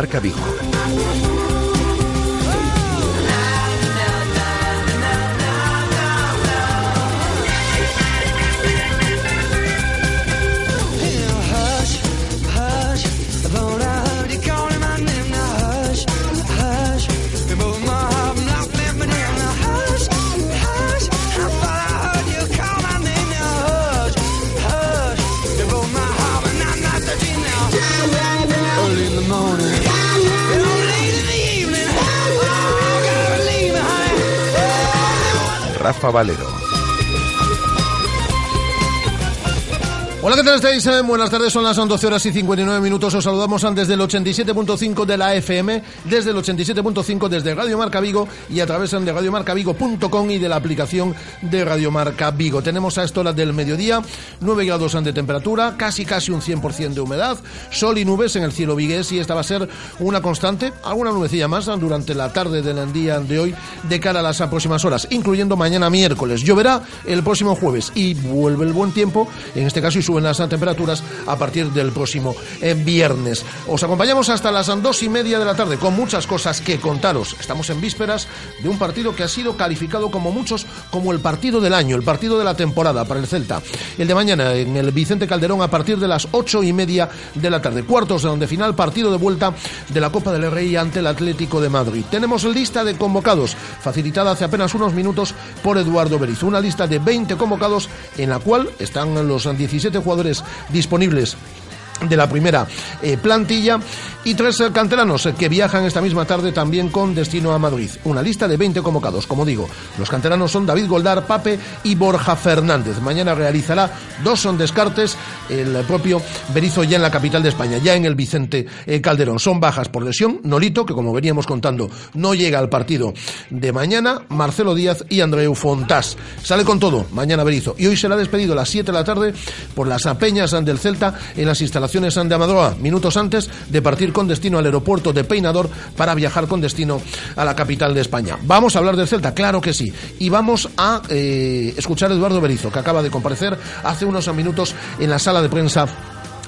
Marca. Valero. Buenas tardes, son las 12 horas y 59 minutos. Os saludamos desde el 87.5 de la FM, desde el 87.5 desde Radio Marca Vigo y a través de radiomarcavigo.com y de la aplicación de Radio Marca Vigo. Tenemos a esta hora del mediodía 9 grados de temperatura, casi casi un 100% de humedad, sol y nubes en el cielo vigués y esta va a ser una constante, alguna nubecilla más durante la tarde del día de hoy de cara a las próximas horas, incluyendo mañana miércoles. Lloverá el próximo jueves y vuelve el buen tiempo, en este caso y suben las temperaturas a partir del próximo eh, viernes. Os acompañamos hasta las dos y media de la tarde con muchas cosas que contaros. Estamos en vísperas de un partido que ha sido calificado como muchos como el partido del año, el partido de la temporada para el Celta. El de mañana en el Vicente Calderón a partir de las ocho y media de la tarde. Cuartos de donde final, partido de vuelta de la Copa del Rey ante el Atlético de Madrid. Tenemos lista de convocados, facilitada hace apenas unos minutos por Eduardo Berizzo. Una lista de 20 convocados en la cual están los 17 jugadores de la primera eh, plantilla y tres eh, canteranos eh, que viajan esta misma tarde también con destino a Madrid. Una lista de 20 convocados, como digo. Los canteranos son David Goldar, Pape y Borja Fernández. Mañana realizará dos son descartes el propio Berizo ya en la capital de España, ya en el Vicente Calderón. Son bajas por lesión, Nolito, que como veníamos contando, no llega al partido de mañana, Marcelo Díaz y Andreu Fontás. Sale con todo mañana Berizo y hoy será despedido a las 7 de la tarde por las peñas del Celta en las instalaciones de Amadroa, minutos antes de partir con destino al aeropuerto de Peinador para viajar con destino a la capital de España. Vamos a hablar del Celta, claro que sí. Y vamos a eh, escuchar a Eduardo Berizo, que acaba de comparecer hace unos minutos en la sala de prensa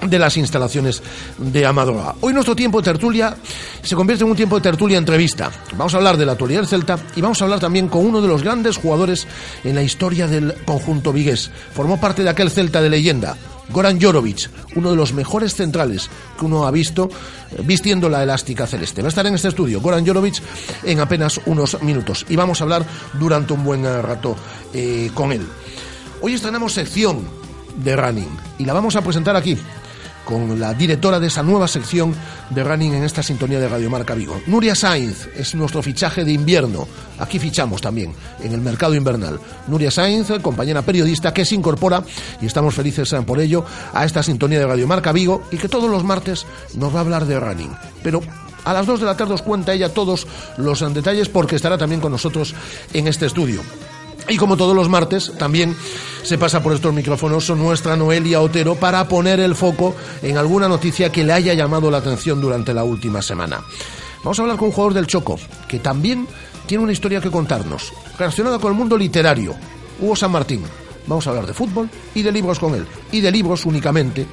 de las instalaciones de Amadroa. Hoy nuestro tiempo de tertulia se convierte en un tiempo de tertulia entrevista. Vamos a hablar de la actualidad del Celta y vamos a hablar también con uno de los grandes jugadores en la historia del conjunto vigués. Formó parte de aquel Celta de leyenda, Goran Jorovic, uno de los mejores centrales que uno ha visto eh, vistiendo la elástica celeste. Va a estar en este estudio Goran Jorovic en apenas unos minutos y vamos a hablar durante un buen rato eh, con él. Hoy estrenamos sección de running y la vamos a presentar aquí con la directora de esa nueva sección de running en esta sintonía de Radio Marca Vigo. Nuria Sainz es nuestro fichaje de invierno. Aquí fichamos también en el mercado invernal. Nuria Sainz, compañera periodista que se incorpora y estamos felices por ello a esta sintonía de Radio Marca Vigo y que todos los martes nos va a hablar de running. Pero a las 2 de la tarde os cuenta ella todos los detalles porque estará también con nosotros en este estudio. Y como todos los martes, también se pasa por estos micrófonos nuestra Noelia Otero para poner el foco en alguna noticia que le haya llamado la atención durante la última semana. Vamos a hablar con un jugador del Choco, que también tiene una historia que contarnos, relacionada con el mundo literario, Hugo San Martín. Vamos a hablar de fútbol y de libros con él, y de libros únicamente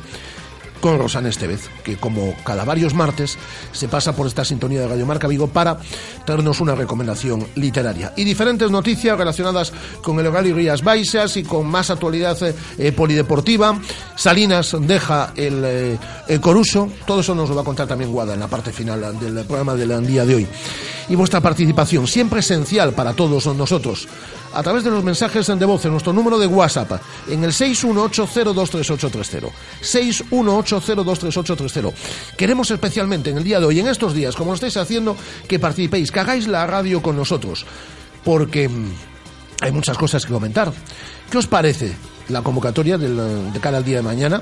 con Rosana Estevez, que como cada varios martes se pasa por esta sintonía de Radio Marca Vigo para traernos una recomendación literaria. Y diferentes noticias relacionadas con el hogar y Rías Baixas y con más actualidad eh, polideportiva. Salinas deja el, eh, el, Coruso, todo eso nos lo va a contar también Guada en la parte final del programa del día de hoy. Y vuestra participación, siempre esencial para todos nosotros a través de los mensajes de voz en nuestro número de WhatsApp en el 618023830. 618023830. Queremos especialmente en el día de hoy, en estos días, como lo estáis haciendo, que participéis, que hagáis la radio con nosotros, porque mm, hay muchas cosas que comentar. ¿Qué os parece la convocatoria de cara al día de mañana?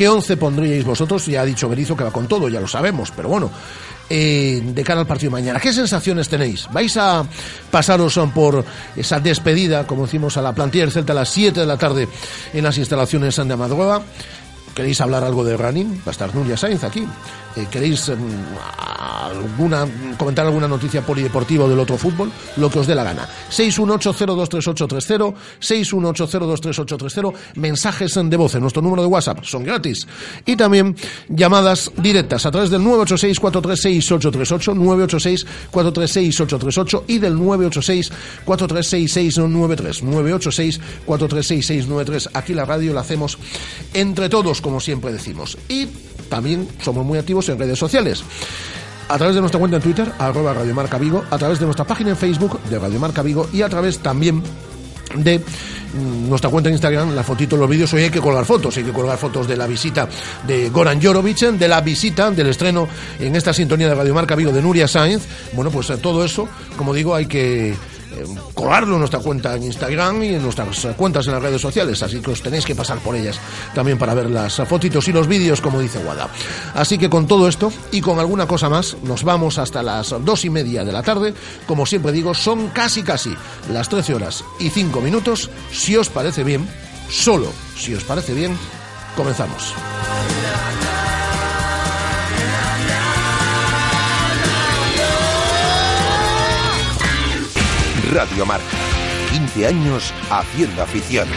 ¿Qué once pondríais vosotros? Ya ha dicho Berizo que va con todo, ya lo sabemos, pero bueno, eh, de cara al partido de mañana. ¿Qué sensaciones tenéis? ¿Vais a pasaros por esa despedida, como decimos, a la plantilla del Celta a las 7 de la tarde en las instalaciones de Amadroa? ¿Queréis hablar algo de running? Va a estar Nuria Sainz aquí. Eh, ¿Queréis mm, alguna, comentar alguna noticia polideportiva o del otro fútbol, lo que os dé la gana. 618023830, 618023830, mensajes de voz en nuestro número de WhatsApp, son gratis. Y también llamadas directas a través del 986-436-838, 986-436-838 y del 986-436-693, 986-436-693. Aquí la radio la hacemos entre todos, como siempre decimos. Y también somos muy activos en redes sociales a través de nuestra cuenta en Twitter, arroba Radio Marca Vigo, a través de nuestra página en Facebook de Radio Marca Vigo y a través también de mm, nuestra cuenta en Instagram, la fotito, los vídeos, hoy hay que colgar fotos, hay que colgar fotos de la visita de Goran Jorovic, de la visita, del estreno en esta sintonía de Radio Marca Vigo de Nuria Sainz. Bueno, pues eh, todo eso, como digo, hay que eh, colgarlo en nuestra cuenta en Instagram y en nuestras cuentas en las redes sociales, así que os tenéis que pasar por ellas también para ver las fotitos y los vídeos, como dice Guada. Así que con todo esto y con alguna cosa más, nos vamos hasta las dos y media de la tarde. Como siempre digo, son casi casi las 13 horas y 5 minutos. Si os parece bien, solo si os parece bien, comenzamos. Radio Marca. 15 años haciendo afición.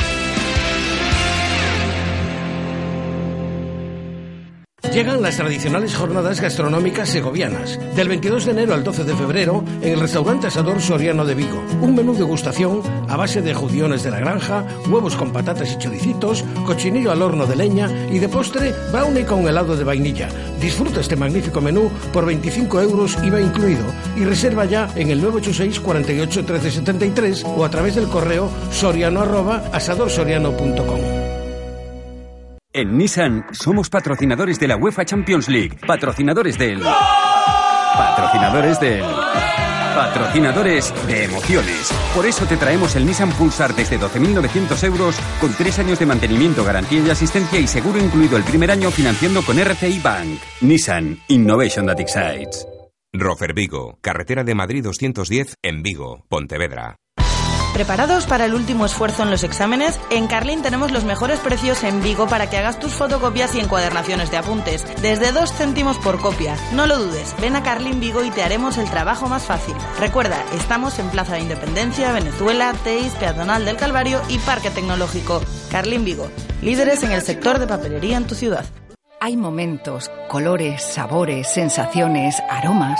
Llegan las tradicionales jornadas gastronómicas segovianas. Del 22 de enero al 12 de febrero, en el restaurante Asador Soriano de Vigo. Un menú degustación a base de judiones de la granja, huevos con patatas y choricitos, cochinillo al horno de leña y de postre brownie con helado de vainilla. Disfruta este magnífico menú por 25 euros IVA incluido y reserva ya en el 986 48 13 73 o a través del correo soriano. En Nissan somos patrocinadores de la UEFA Champions League, patrocinadores del... Patrocinadores del... Patrocinadores de emociones. Por eso te traemos el Nissan Pulsar desde 12.900 euros con tres años de mantenimiento, garantía y asistencia y seguro incluido el primer año financiando con RCI Bank. Nissan Innovation that excites. Rofer Vigo, carretera de Madrid 210 en Vigo, Pontevedra. ¿Preparados para el último esfuerzo en los exámenes? En Carlin tenemos los mejores precios en Vigo para que hagas tus fotocopias y encuadernaciones de apuntes, desde 2 céntimos por copia. No lo dudes, ven a Carlin Vigo y te haremos el trabajo más fácil. Recuerda, estamos en Plaza de Independencia, Venezuela, Teis, Peatonal del Calvario y Parque Tecnológico. Carlin Vigo, líderes en el sector de papelería en tu ciudad. Hay momentos, colores, sabores, sensaciones, aromas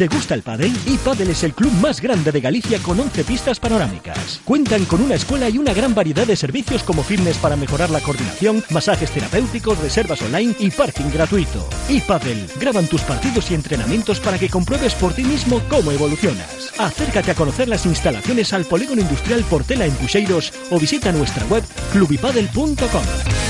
¿Te gusta el pádel? iPadel es el club más grande de Galicia con 11 pistas panorámicas. Cuentan con una escuela y una gran variedad de servicios como fitness para mejorar la coordinación, masajes terapéuticos, reservas online y parking gratuito. iPadel graban tus partidos y entrenamientos para que compruebes por ti mismo cómo evolucionas. Acércate a conocer las instalaciones al Polígono Industrial Portela en Puxeiros o visita nuestra web clubipadel.com.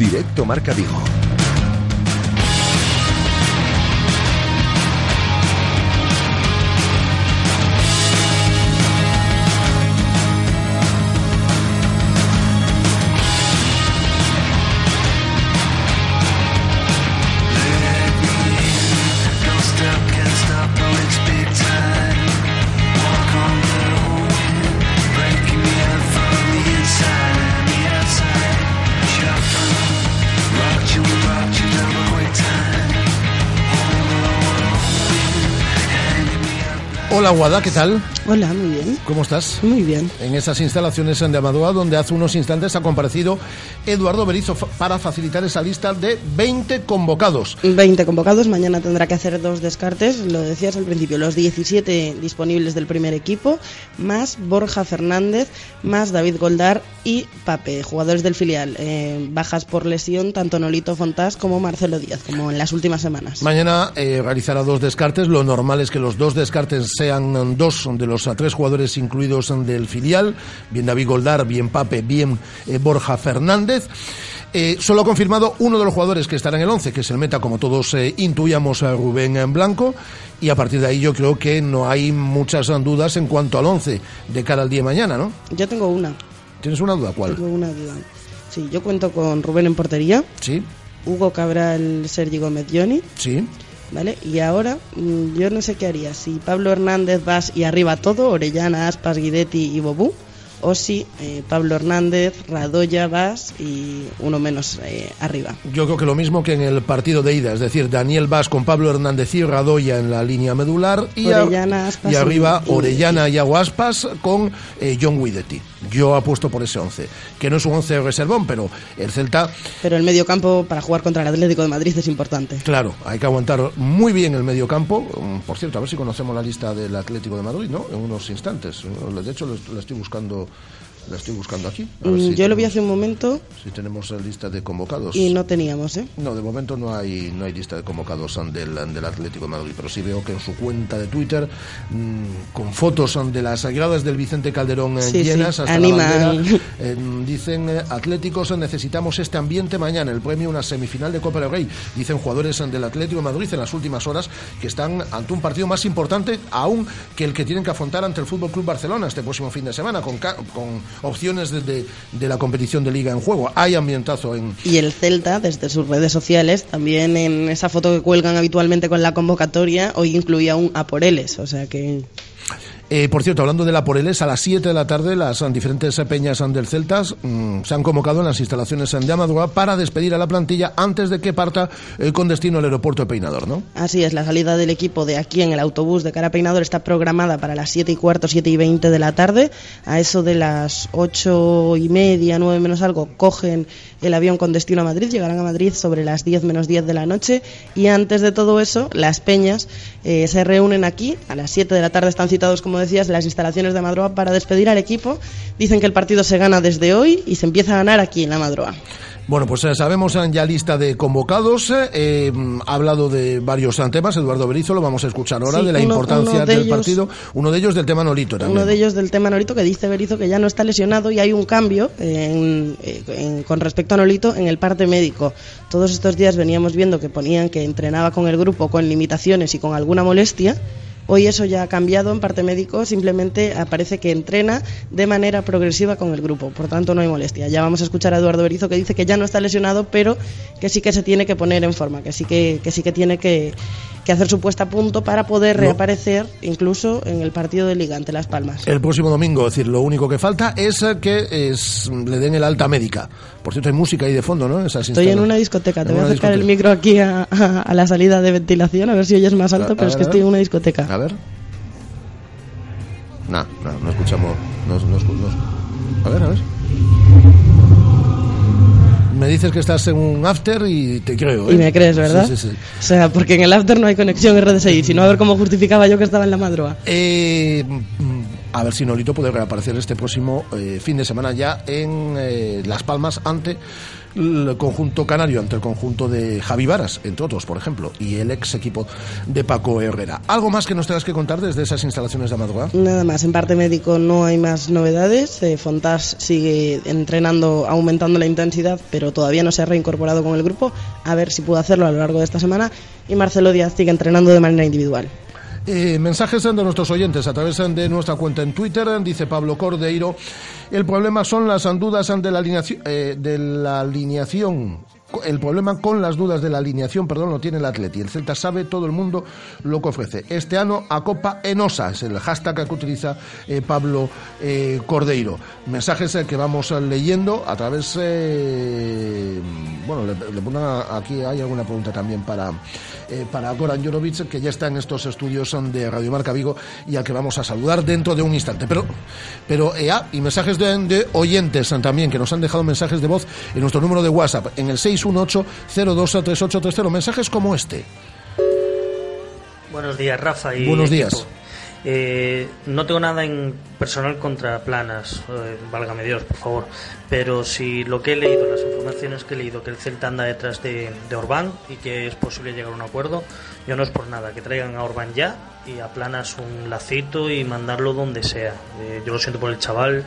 Directo Marca Vigo. Hola Guada, ¿qué tal? Hola, muy bien. ¿Cómo estás? Muy bien. En esas instalaciones en de Amadúa, donde hace unos instantes ha comparecido Eduardo Berizo para facilitar esa lista de 20 convocados. 20 convocados, mañana tendrá que hacer dos descartes, lo decías al principio, los 17 disponibles del primer equipo, más Borja Fernández, más David Goldar y Pape, jugadores del filial. Eh, bajas por lesión tanto Nolito Fontás como Marcelo Díaz, como en las últimas semanas. Mañana eh, realizará dos descartes, lo normal es que los dos descartes sean dos de los tres jugadores incluidos del filial, bien David Goldar, bien Pape, bien eh, Borja Fernández. Eh, solo ha confirmado uno de los jugadores que estará en el 11, que es el meta, como todos eh, intuíamos, a Rubén en Blanco. Y a partir de ahí yo creo que no hay muchas dudas en cuanto al 11 de cara al día de mañana, ¿no? Yo tengo una. ¿Tienes una duda? ¿Cuál? Tengo una duda. Sí, yo cuento con Rubén en portería. Sí. Hugo Cabral, Sergi Gómez Johnny. Sí. ¿Vale? Y ahora mm, yo no sé qué haría. Si Pablo Hernández vas y arriba todo, Orellana, Aspas, Guidetti y Bobú o si eh, Pablo Hernández, Radoya, Vas y uno menos eh, arriba. Yo creo que lo mismo que en el partido de ida, es decir, Daniel Vas con Pablo Hernández y Radoya en la línea medular y, Orellana, Aspas y arriba y- Orellana y Aguaspas con eh, John Guidetti. Yo apuesto por ese 11, que no es un 11 reservón, pero el Celta, Pero el medio campo para jugar contra el Atlético de Madrid es importante. claro, hay que aguantar muy bien el medio campo. Mm, Por cierto, a ver si conocemos la lista del Atlético de Madrid, ¿no? En unos instantes. De hecho, lo- la estoy buscando, la estoy buscando aquí. A ver Mm, si yo lo vi hace un momento Si tenemos la lista de convocados. y no teníamos, ¿eh? No, de momento no hay no hay lista de convocados del, del Atlético de Madrid, pero sí veo que en su cuenta de Twitter, mm, con fotos de las gradas del Vicente Calderón sí, llenas hasta animan. la bandera, eh, dicen eh, Atléticos, necesitamos este ambiente mañana, el premio una semifinal de Copa del Rey. Dicen jugadores del Atlético de Madrid en las últimas horas que están ante un partido más importante aún que el que tienen que afrontar ante el Fútbol Club Barcelona este próximo fin de semana, con, con opciones de, de- la competición de liga en juego. Hay ambientazo en, Y el Celta, desde sus redes sociales, también en esa foto que cuelgan habitualmente con la convocatoria, hoy incluía un a por Eles, o sea que Eh, por cierto, hablando de la Poreles, a las 7 de la tarde las diferentes peñas del Celtas mm, se han convocado en las instalaciones de Amadúa para despedir a la plantilla antes de que parta eh, con destino al aeropuerto de Peinador, ¿no? así es, la salida del equipo de aquí en el autobús de cara a Peinador está programada para las 7 y cuarto, 7 y 20 de la tarde. A eso de las 8 y media, 9 menos algo, cogen el avión con destino a Madrid, llegarán a Madrid sobre las 10 menos 10 de la noche y antes de todo eso, las peñas eh, se reúnen aquí, a las 7 de la tarde están citados, como decías, las instalaciones de Madroa para despedir al equipo. Dicen que el partido se gana desde hoy y se empieza a ganar aquí en la Madroa. Bueno, pues eh, sabemos eh, ya lista de convocados. eh, mm, ha hablado de varios eh, temas. Eduardo Berizo lo vamos a escuchar ahora, Sí, de la uno- importancia uno de del ellos- partido. Uno de ellos del tema Nolito también. Uno de ellos del tema Nolito que dice Berizo que ya no está lesionado y hay un cambio en- en- con respecto a Nolito en el parte médico. Todos estos días veníamos viendo que ponían que entrenaba con el grupo con limitaciones y con alguna molestia. Hoy eso ya ha cambiado en parte médico, simplemente aparece que entrena de manera progresiva con el grupo, por tanto no hay molestia. Ya vamos a escuchar a Eduardo Berizo que dice que ya no está lesionado, pero que sí que se tiene que poner en forma, que sí que, que sí que tiene que, que hacer su puesta a punto para poder No. reaparecer incluso en el partido de liga ante Las Palmas. El próximo domingo, es decir, lo único que falta es que es- le den el alta médica. Por cierto, hay música ahí de fondo, ¿no? Esas Estoy en una discoteca, te voy a acercar el micro aquí a, a- a la salida de ventilación, a ver si oyes más alto, A- pero es que estoy en una discoteca. A ver. No, no, no escuchamos. No, no no- a ver, a ver. Dices que estás en un after y te creo. ¿eh? Y me crees, ¿verdad? Sí, sí, sí. O sea, porque en el after no hay conexión RDSI, sino a ver cómo justificaba yo que estaba en la madrugada. Eh, mm, a ver si Nolito puede reaparecer este próximo eh, fin de semana ya en eh, Las Palmas ante el conjunto canario, ante el conjunto de Javi Varas, entre otros, por ejemplo, y el ex equipo de Paco Herrera. ¿Algo más que nos tengas que contar desde esas instalaciones de madrugada? Nada más, en parte médico no hay más novedades. Eh, Fontás sigue entrenando, aumentando la intensidad, pero todavía no se ha reincorporado con el grupo. A ver si puede hacerlo a lo largo de esta semana. Y Marcelo Díaz sigue entrenando de manera individual. Eh, mensajes de nuestros oyentes a través de nuestra cuenta en Twitter, dice Pablo Cordeiro. El problema son las dudas de la alineación. eh, de la alineación. El problema con las dudas de la alineación, perdón, lo tiene el Atleti. El Celta sabe todo el mundo lo que ofrece. Este año a Copa Enosa es el hashtag que utiliza eh, Pablo eh, Cordeiro. Mensajes eh, que vamos leyendo a través, eh, bueno, le, pongan aquí, hay alguna pregunta también para, para Goran Jorovic, que ya está en estos estudios de Radio Marca Vigo y al que vamos a saludar dentro de un instante. Pero, pero ah, y mensajes de, de, oyentes también, que nos han dejado mensajes de voz en nuestro número de WhatsApp, en el 618-023830. Mensajes como este. Buenos días, Rafa. Y Buenos días. Eh, no tengo nada en personal contra Planas, eh, válgame Dios, por favor. Pero si lo que he leído, las informaciones que he leído, que el Celta anda detrás de, de Orbán y que es posible llegar a un acuerdo, yo no es por nada, que traigan a Orbán ya y a Planas un lacito y mandarlo donde sea. Eh, yo lo siento por el chaval,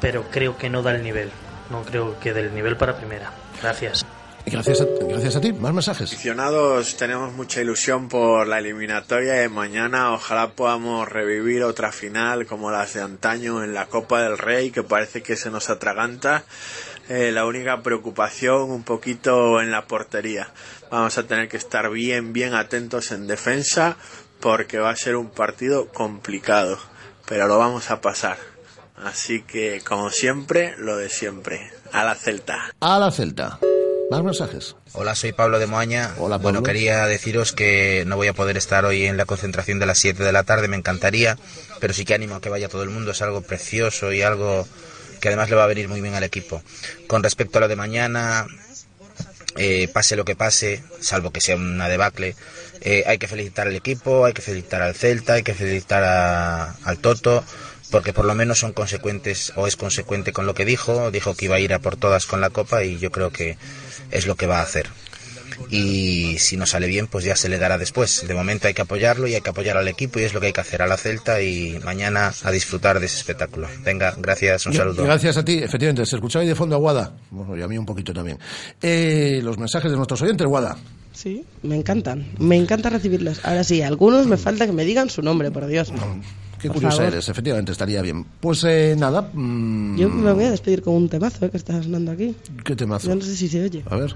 pero creo que no da el nivel. No creo que dé el nivel para primera. Gracias. Gracias a, gracias a ti. Más mensajes. Aficionados, tenemos mucha ilusión por la eliminatoria de mañana. Ojalá podamos revivir otra final como las de antaño en la Copa del Rey, que parece que se nos atraganta. Eh, la única preocupación un poquito en la portería. Vamos a tener que estar bien, bien atentos en defensa porque va a ser un partido complicado, pero lo vamos a pasar. Así que, como siempre, lo de siempre. A la Celta. A la Celta. Más mensajes. Hola, soy Pablo de Moaña. Hola, Pablo. Bueno, quería deciros que no voy a poder estar hoy en la concentración de las 7 de la tarde, me encantaría, pero sí que animo a que vaya todo el mundo, es algo precioso y algo que además le va a venir muy bien al equipo. Con respecto a lo de mañana, eh, pase lo que pase, salvo que sea una debacle, eh, hay que felicitar al equipo, hay que felicitar al Celta, hay que felicitar a, al Toto, porque por lo menos son consecuentes o es consecuente con lo que dijo, dijo que iba a ir a por todas con la copa y yo creo que es lo que va a hacer. Y si no sale bien, pues ya se le dará después. De momento hay que apoyarlo y hay que apoyar al equipo y es lo que hay que hacer a la Celta y mañana a disfrutar de ese espectáculo. Venga, gracias, un saludo. Gracias a ti, efectivamente, se escuchaba ahí de fondo a Guada, bueno, y a mí un poquito también. Eh, los mensajes de nuestros oyentes, Guada. Sí, me encantan, me encanta recibirlos. Ahora sí, algunos me falta que me digan su nombre, por Dios. Qué Por curiosa favor. eres, efectivamente, estaría bien. Pues eh, nada. mm, Yo me voy a despedir con un temazo eh, que está sonando aquí. ¿Qué temazo? Yo no sé si se oye. A ver.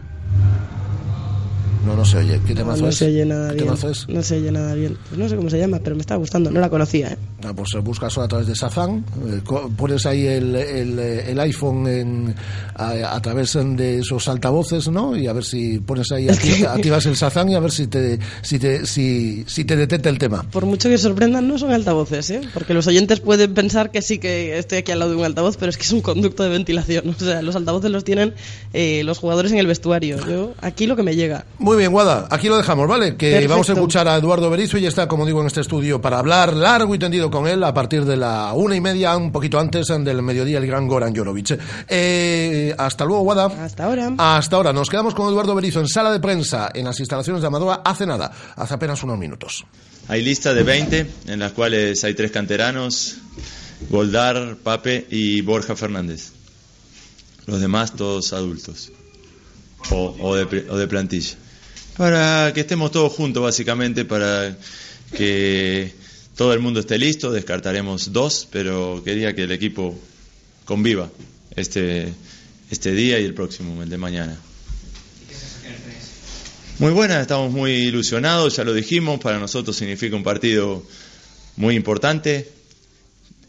No, no se oye. ¿Qué temazo no es? se oye nada ¿Qué bien. temazo es? No se oye nada bien. Pues no sé cómo se llama, pero me está gustando. No la conocía, ¿eh? Ah, pues eh, buscas solo a través de Sazán, eh, pones ahí el, el, eh, el iPhone en, a, a través de esos altavoces, ¿no? Y a ver si pones ahí, acti- activas el Sazán y a ver si te, si te, si, si te detecta el tema. Por mucho que sorprendan, no son altavoces, ¿eh? Porque los oyentes pueden pensar que sí que estoy aquí al lado de un altavoz, pero es que es un conducto de ventilación. O sea, los altavoces los tienen eh, los jugadores en el vestuario. Yo, aquí lo que me llega. Muy bien, Guada, aquí lo dejamos, ¿vale? Que Perfecto. vamos a escuchar a Eduardo Berizo y está, como digo, en este estudio para hablar largo y tendido con él a partir de la una y media, un poquito antes del mediodía, el gran Goran Jorovic. Eh, hasta luego, Guada. Hasta ahora. Hasta ahora, nos quedamos con Eduardo Berizo en sala de prensa en las instalaciones de Amadora hace nada, hace apenas unos minutos. Hay lista de 20 en las cuales hay tres canteranos, Goldar, Pape y Borja Fernández. Los demás todos adultos o, o de, o de plantilla. Para que estemos todos juntos básicamente, para que todo el mundo esté listo, descartaremos dos, pero quería que el equipo conviva este, este día y el próximo, el de mañana. Muy buena, estamos muy ilusionados, ya lo dijimos, para nosotros significa un partido muy importante,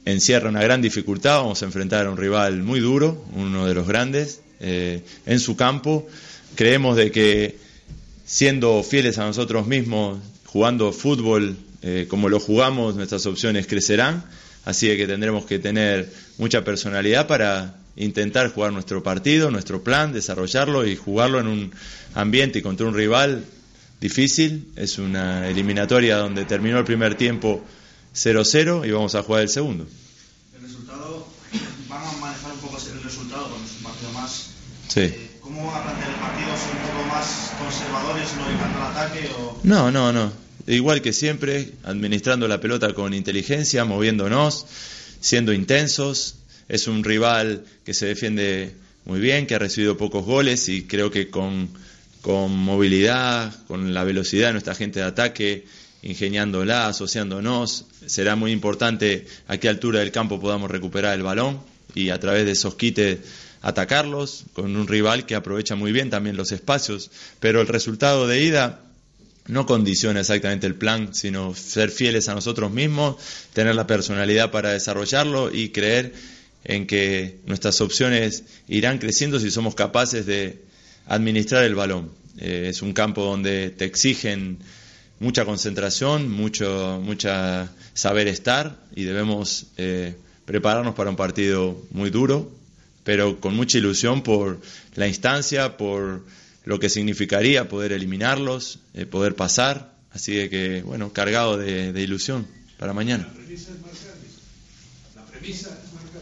encierra una gran dificultad, vamos a enfrentar a un rival muy duro, uno de los grandes, eh, en su campo. Creemos de que siendo fieles a nosotros mismos, jugando fútbol eh, como lo jugamos, nuestras opciones crecerán, así que tendremos que tener mucha personalidad para intentar jugar nuestro partido, nuestro plan, desarrollarlo y jugarlo en un ambiente y contra un rival difícil. Es una eliminatoria donde terminó el primer tiempo 0-0 y vamos a jugar el segundo. El resultado, van a manejar un poco el resultado cuando es un partido más. Sí. ¿Cómo van a plantear el partido? ¿Son un poco más conservadores, no al ataque? O... No, no, no. Igual que siempre, administrando la pelota con inteligencia, moviéndonos, siendo intensos. Es un rival que se defiende muy bien, que ha recibido pocos goles y creo que con, con movilidad, con la velocidad de nuestra gente de ataque, ingeniándola, asociándonos, será muy importante a qué altura del campo podamos recuperar el balón y a través de esos quites atacarlos con un rival que aprovecha muy bien también los espacios, pero el resultado de ida no condiciona exactamente el plan, sino ser fieles a nosotros mismos, tener la personalidad para desarrollarlo y creer en que nuestras opciones irán creciendo si somos capaces de administrar el balón. Eh, es un campo donde te exigen mucha concentración, mucho mucha saber estar y debemos eh, prepararnos para un partido muy duro, pero con mucha ilusión por la instancia, por lo que significaría poder eliminarlos, eh, poder pasar. Así de que, bueno, cargado de, de ilusión para mañana. La premisa es marcar.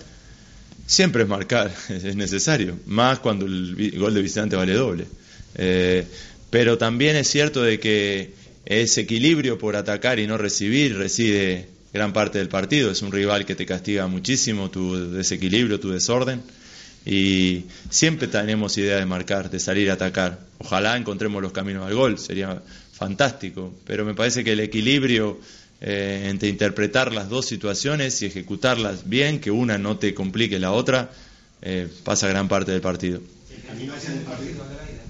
Siempre es marcar, es necesario, más cuando el gol de visitante vale doble. Eh, pero también es cierto de que ese equilibrio por atacar y no recibir reside gran parte del partido. Es un rival que te castiga muchísimo tu desequilibrio, tu desorden. Y siempre tenemos idea de marcar, de salir a atacar. Ojalá encontremos los caminos al gol, sería fantástico. Pero me parece que el equilibrio eh, entre interpretar las dos situaciones y ejecutarlas bien, que una no te complique la otra, eh, pasa gran parte del partido. ¿El camino hacia el partido de la ida?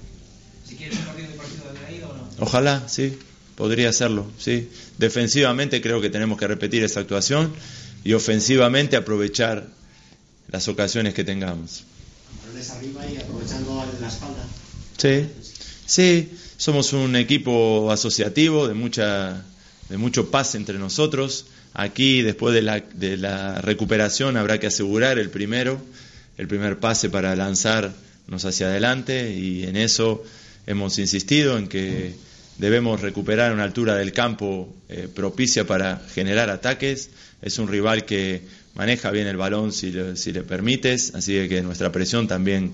¿Si quieres un partido de partido de la ida o no? Ojalá, sí, podría serlo, sí. Defensivamente creo que tenemos que repetir esa actuación y ofensivamente aprovechar las ocasiones que tengamos. Arriba y aprovechando la espalda. Sí, sí, somos un equipo asociativo de mucha de mucho pase entre nosotros. Aquí, después de la, de la recuperación, habrá que asegurar el primero, el primer pase para lanzarnos hacia adelante y en eso hemos insistido en que debemos recuperar una altura del campo eh, propicia para generar ataques. Es un rival que maneja bien el balón si le, si le permites, así que nuestra presión también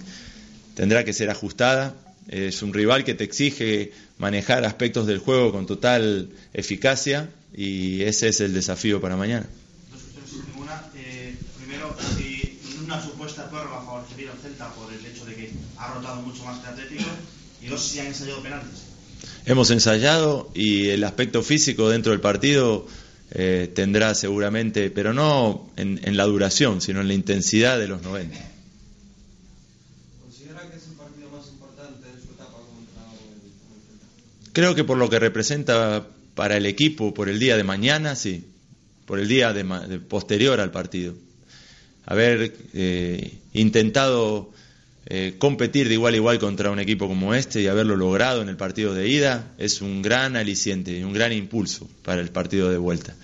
tendrá que ser ajustada. Es un rival que te exige manejar aspectos del juego con total eficacia y ese es el desafío para mañana. Dos cuestiones. Una, eh, primero, si una supuesta prórroga favorecería al Celta por el hecho de que ha rotado mucho más que Atlético. Y dos, si han ensayado penaltis. Hemos ensayado y el aspecto físico dentro del partido eh, tendrá seguramente, pero no en, en la duración, sino en la intensidad de los 90. ¿Considera que es el partido más importante de su etapa del Celta? Creo que por lo que representa para el equipo, por el día de mañana, sí, por el día de, de posterior al partido. Haber eh, intentado eh, competir de igual a igual contra un equipo como este y haberlo logrado en el partido de ida es un gran aliciente y un gran impulso para el partido de vuelta.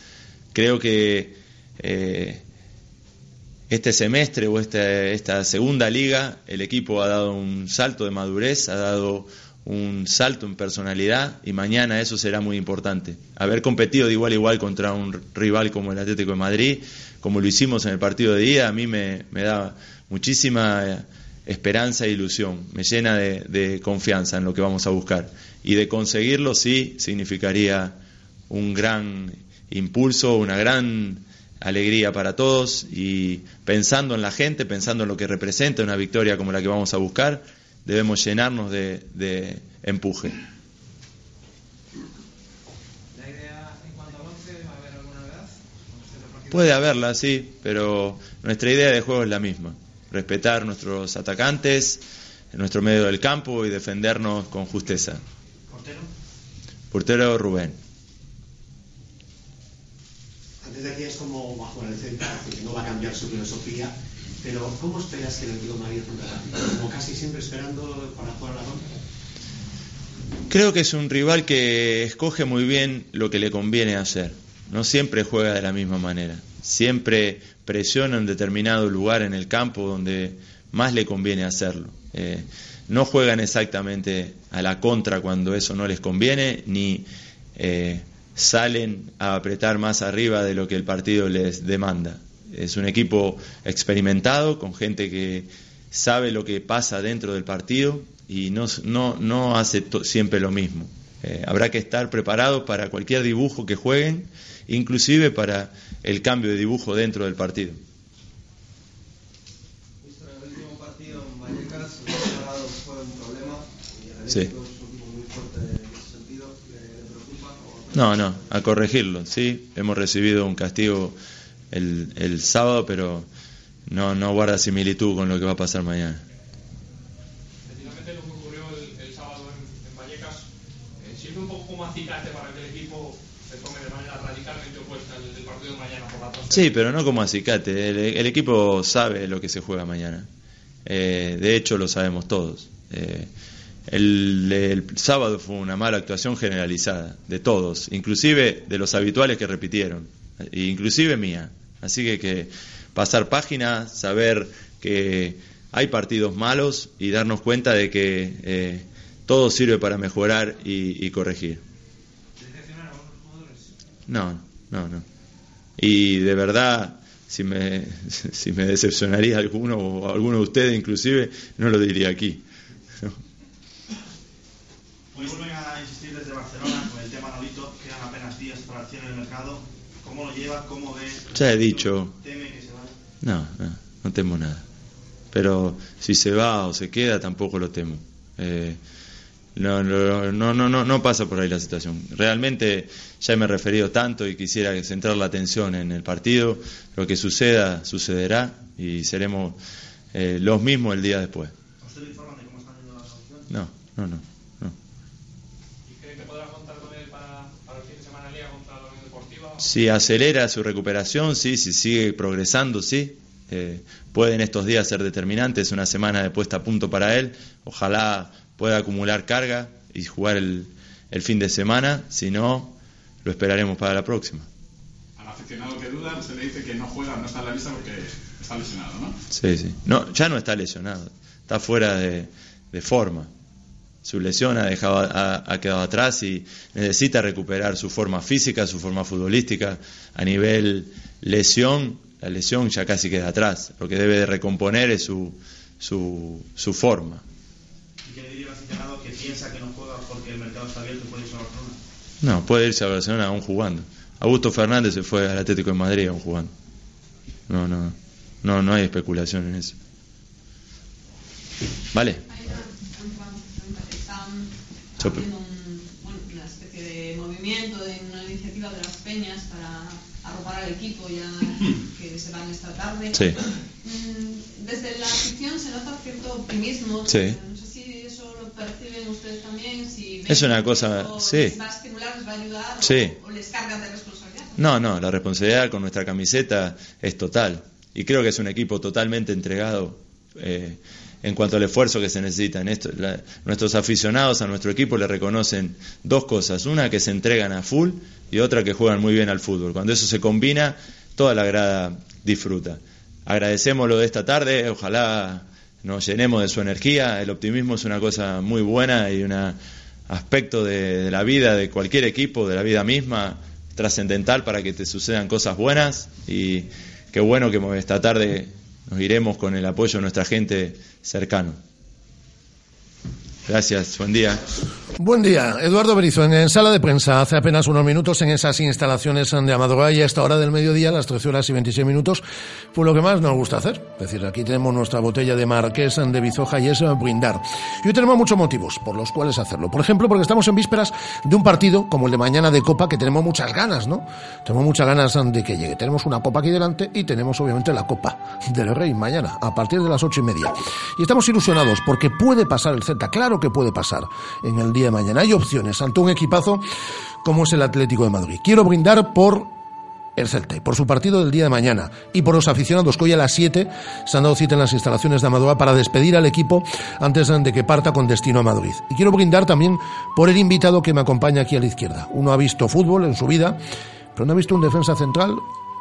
Creo que eh, este semestre o esta, esta segunda liga el equipo ha dado un salto de madurez, ha dado un salto en personalidad y mañana eso será muy importante. Haber competido de igual a igual contra un rival como el Atlético de Madrid, como lo hicimos en el partido de ida, a mí me, me da muchísima eh, esperanza e ilusión, me llena de, confianza en lo que vamos a buscar. Y de conseguirlo sí significaría un gran impulso, una gran alegría para todos y pensando en la gente, pensando en lo que representa una victoria como la que vamos a buscar, debemos llenarnos de, de empuje. ¿La idea en cuanto 11 va a haber alguna novedad? Puede haberla, sí, pero nuestra idea de juego es la misma. Respetar nuestros atacantes, nuestro medio del campo y defendernos con justeza. ¿Portero? Portero Rubén. Antes decías como bajo el Celta, que no va a cambiar su filosofía, pero ¿cómo esperas que el Atlético Madrid partido? Como casi siempre esperando para jugar la contra. Creo que es un rival que escoge muy bien lo que le conviene hacer. No siempre juega de la misma manera. Siempre presiona en determinado lugar en el campo donde más le conviene hacerlo. Eh, no juegan exactamente a la contra cuando eso no les conviene, ni eh, salen a apretar más arriba de lo que el partido les demanda. Es un equipo experimentado, con gente que sabe lo que pasa dentro del partido y no, no, no hace siempre lo mismo. Eh, habrá que estar preparado para cualquier dibujo que jueguen, inclusive para el cambio de dibujo dentro del partido. Sí. No, no, a corregirlo, sí. Hemos recibido un castigo el, el sábado, pero no, no guarda similitud con lo que va a pasar mañana. Precisamente lo que ocurrió el, el sábado en, en Vallecas eh, sirve un poco como acicate para que el equipo se tome de manera radicalmente opuesta al del partido de mañana por la tarde. Sí, pero no como acicate. El, el equipo sabe lo que se juega mañana. Eh, de hecho, lo sabemos todos. Eh, el, el sábado fue una mala actuación generalizada de todos, inclusive de los habituales que repitieron, e inclusive mía. Así que que pasar página, saber que hay partidos malos y darnos cuenta de que eh, todo sirve para mejorar y, y corregir. No, no, no. Y de verdad, si me, si me decepcionaría alguno o alguno de ustedes inclusive, no lo diría aquí. Hoy vuelven a insistir desde Barcelona con el tema Nolito, quedan apenas días para el cierre del mercado. ¿Cómo lo lleva? ¿Cómo ve? Ya he dicho, ¿Teme que se vaya? no, no, no temo nada. Pero si se va o se queda, tampoco lo temo. Eh, no, no, no, no, no, pasa por ahí la situación. Realmente ya me he referido tanto y quisiera centrar la atención en el partido. Lo que suceda, sucederá y seremos eh, los mismos el día después. ¿Usted le informan de cómo están yendo las negociaciones? No, no, no. no. ¿Y cree que podrá contar con él para, para el fin de semana Liga contra la Unión Deportiva? Si acelera su recuperación, sí, si sigue progresando, sí. Eh, puede en estos días ser determinante, es una semana de puesta a punto para él. Ojalá pueda acumular carga y jugar el, el fin de semana, si no, lo esperaremos para la próxima. Al aficionado que duda, se le dice que no juega, no está en la lista porque está lesionado, ¿no? Sí, sí. No, ya no está lesionado, está fuera de, de forma. Su lesión ha, dejado, ha, ha quedado atrás y necesita recuperar su forma física, su forma futbolística. A nivel lesión, la lesión ya casi queda atrás. Lo que debe de recomponer es su, su, su forma. ¿Y qué le diría al aficionado que piensa que no juega porque el mercado está abierto y puede irse a Barcelona? No, puede irse a Barcelona aún jugando. Augusto Fernández se fue al Atlético de Madrid aún jugando. No, no, no, no hay especulación en eso. ¿Vale? Están haciendo un- bueno, una especie de movimiento, de una iniciativa de las peñas para arropar al equipo ya que se van esta tarde. Sí. Mm, Desde la afición se nota cierto optimismo. Sí. Perciben ustedes también. Si Es una cosa- sí. Les va a estimular, les va a ayudar o- Sí. o, les cargan de responsabilidad. No, no, la responsabilidad con nuestra camiseta es total. Y creo que es un equipo totalmente entregado eh, en cuanto al esfuerzo que se necesita. En esto, la- nuestros aficionados a nuestro equipo le reconocen dos cosas. Una, que se entregan a full y otra, que juegan muy bien al fútbol. Cuando eso se combina, toda la grada disfruta. Agradecemos lo de esta tarde, ojalá nos llenemos de su energía. El optimismo es una cosa muy buena y un aspecto de, la vida de cualquier equipo, de la vida misma, trascendental para que te sucedan cosas buenas. Y qué bueno que esta tarde nos iremos con el apoyo de nuestra gente cercano. Gracias, buen día. Buen día, Eduardo Berizo, en sala de prensa hace apenas unos minutos en esas instalaciones de Amadora y a esta hora del mediodía, las 13 horas y 26 minutos, fue lo que más nos gusta hacer. Es decir, aquí tenemos nuestra botella de Marqués de Bizoja y es brindar. Y hoy tenemos muchos motivos por los cuales hacerlo. Por ejemplo, porque estamos en vísperas de un partido como el de mañana de Copa que tenemos muchas ganas, ¿no? Tenemos muchas ganas de que llegue. Tenemos una Copa aquí delante y tenemos obviamente la Copa del Rey mañana a partir de las ocho y media. Y estamos ilusionados porque puede pasar el Celta, claro que puede pasar en el día de mañana. Hay opciones ante un equipazo como es el Atlético de Madrid. Quiero brindar por el Celta por su partido del día de mañana y por los aficionados que hoy a las 7 se han dado cita en las instalaciones de Amadora para despedir al equipo antes de que parta con destino a Madrid. Y quiero brindar también por el invitado que me acompaña aquí a la izquierda. Uno ha visto fútbol en su vida, pero no ha visto un defensa central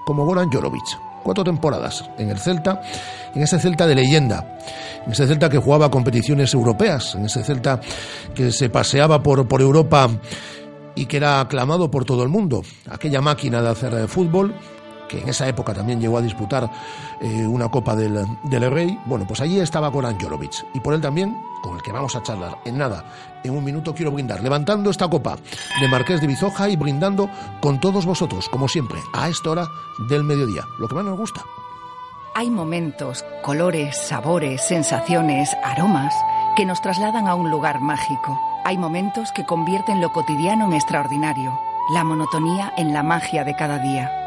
como Goran Jorovic. Cuatro temporadas en el Celta, en ese Celta de leyenda, en ese Celta que jugaba competiciones europeas, en ese Celta que se paseaba por, por Europa y que era aclamado por todo el mundo. Aquella máquina de hacer eh, fútbol, que en esa época también llegó a disputar eh, una Copa del, del Rey. Bueno, pues allí estaba Goran Jorovic. Y por él también, con el que vamos a charlar en nada, en un minuto quiero brindar, levantando esta copa de Marqués de Bizoja y brindando con todos vosotros, como siempre, a esta hora del mediodía. Lo que más nos gusta. Hay momentos, colores, sabores, sensaciones, aromas que nos trasladan a un lugar mágico. Hay momentos que convierten lo cotidiano en extraordinario, la monotonía en la magia de cada día.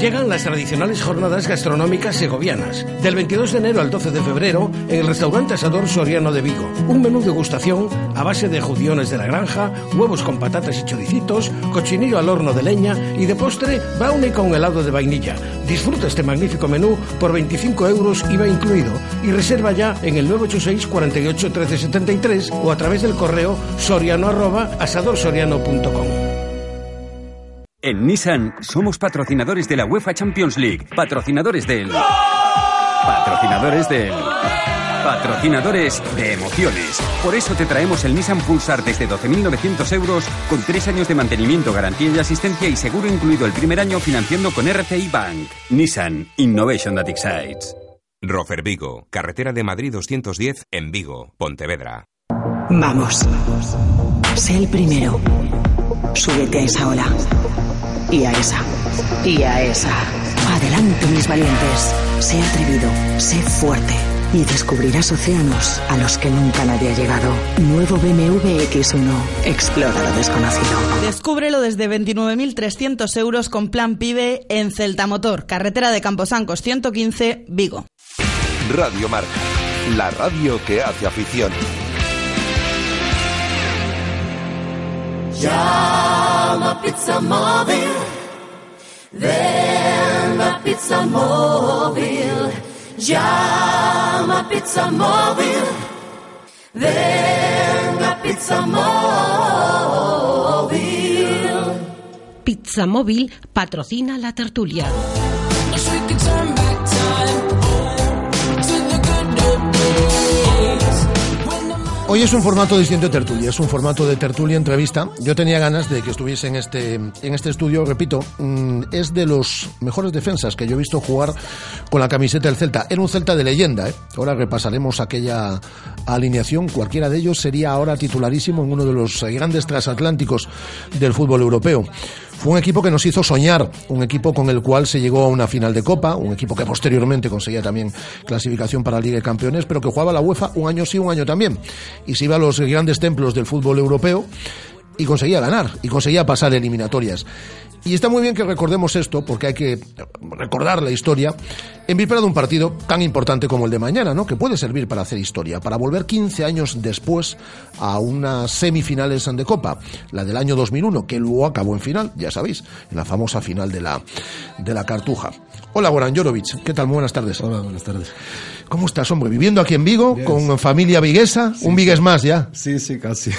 Llegan las tradicionales jornadas gastronómicas segovianas. Del 22 de enero al 12 de febrero, en el restaurante Asador Soriano de Vigo. Un menú de gustación a base de judiones de la granja, huevos con patatas y choricitos, cochinillo al horno de leña y de postre, brownie con helado de vainilla. Disfruta este magnífico menú por 25 euros IVA incluido y reserva ya en el 986 48 13 73 o a través del correo soriano arroba asadorsoriano.com. En Nissan somos patrocinadores de la UEFA Champions League, patrocinadores del... Patrocinadores del... Patrocinadores de emociones. Por eso te traemos el Nissan Pulsar desde 12.900 euros con tres años de mantenimiento, garantía y asistencia y seguro incluido el primer año financiando con RCI Bank. Nissan Innovation that excites. Rofer Vigo, carretera de Madrid 210 en Vigo, Pontevedra. Vamos. Sé el primero. Súbete a esa ola. Y a esa. Y a esa. Adelante, mis valientes. Sé atrevido, sé fuerte. Y descubrirás océanos a los que nunca nadie ha llegado. Nuevo BMW X1. Explora lo desconocido. Descúbrelo desde 29.300 euros con plan PIBE en Celta Motor, carretera de Camposancos 115, Vigo. Radio Marca, la radio que hace afición. Llama Pizza Móvil. Ven a Pizza Móvil. Llama Pizza Móvil. Ven a Pizza Móvil. Pizza Móvil patrocina la tertulia. Hoy es un formato distinto de tertulia, es un formato de tertulia entrevista. Yo tenía ganas de que estuviese en este, en este estudio, repito, mm, es de los mejores defensas que yo he visto jugar con la camiseta del Celta. Era un Celta de leyenda, ¿eh? ahora repasaremos aquella alineación. Cualquiera de ellos sería ahora titularísimo en uno de los grandes transatlánticos del fútbol europeo. Fue un equipo que nos hizo soñar, un equipo con el cual se llegó a una final de Copa, un equipo que posteriormente conseguía también clasificación para la Liga de Campeones, pero que jugaba la UEFA un año sí, un año también. Y se iba a los grandes templos del fútbol europeo y conseguía ganar, y conseguía pasar eliminatorias. Y está muy bien que recordemos esto, porque hay que recordar la historia, en víspera de un partido tan importante como el de mañana, ¿no? Que puede servir para hacer historia, para volver 15 años después a unas semifinales de Copa, la del año 2001, que luego acabó en final, ya sabéis, en la famosa final de la, de la Cartuja. Hola, Goran Jorovic, ¿qué tal? Muy buenas tardes. Hola, buenas tardes. ¿Cómo estás, hombre? ¿Viviendo aquí en Vigo, con familia viguesa? Sí, un vigues más ya. Sí, sí, casi.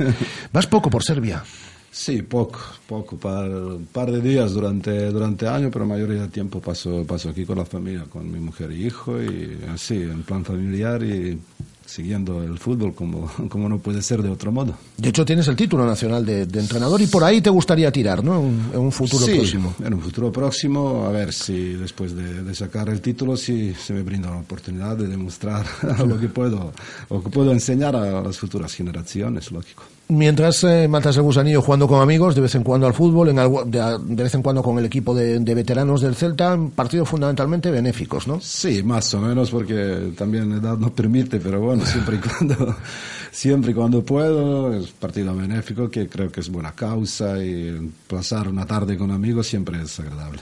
¿Vas poco por Serbia? Sí, poco, poco, par, par de días durante durante año, pero mayoría del tiempo paso, paso aquí con la familia, con mi mujer y hijo, y así, en plan familiar y siguiendo el fútbol como, como no puede ser de otro modo. De hecho, tienes el título nacional de, de entrenador y por ahí te gustaría tirar, ¿no? En, un- en un futuro Sí, próximo. En un futuro próximo, a ver si después de, de sacar el título, si se me brinda la oportunidad de demostrar lo que puedo, lo que puedo enseñar a las futuras generaciones, lógico. Mientras eh, matas el gusanillo jugando con amigos, de vez en cuando al fútbol, en algo- de, de vez en cuando con el equipo de, de veteranos del Celta, partidos fundamentalmente benéficos, ¿no? Sí, más o menos, porque también la edad no permite, pero bueno, siempre y cuando, siempre y cuando puedo, es partido benéfico, que creo que es buena causa y pasar una tarde con amigos siempre es agradable.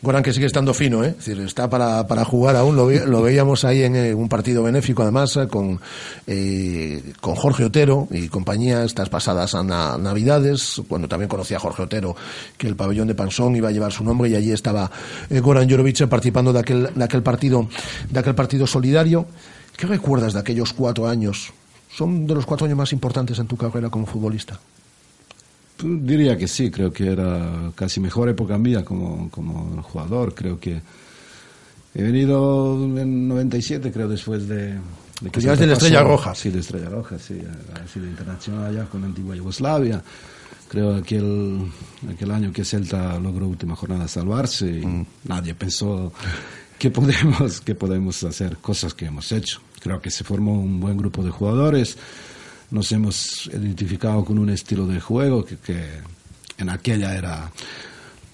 Goran que sigue estando fino, ¿eh? Es decir, está para, para jugar aún, lo, ve- lo veíamos ahí en eh, un partido benéfico además eh, con, eh, con Jorge Otero y compañía estas pasadas a na- navidades, cuando también conocía a Jorge Otero que el pabellón de Pansón iba a llevar su nombre y allí estaba eh, Goran Jorovic participando de aquel, de aquel partido, de aquel partido solidario. ¿Qué recuerdas de aquellos cuatro años? ¿Son de los cuatro años más importantes en tu carrera como futbolista? Diría que sí, creo que era casi mejor época mía como, como jugador. Creo que he venido en 97, creo, después de... de Que ya es de la Estrella Roja. Sí, de Estrella Roja, sí. Ha sido internacional ya con Antigua Yugoslavia. Creo aquel, aquel año que Celta logró última jornada salvarse y Mm. nadie pensó que podemos, que podemos hacer cosas que hemos hecho. Creo que se formó un buen grupo de jugadores, nos hemos identificado con un estilo de juego que, que en aquella era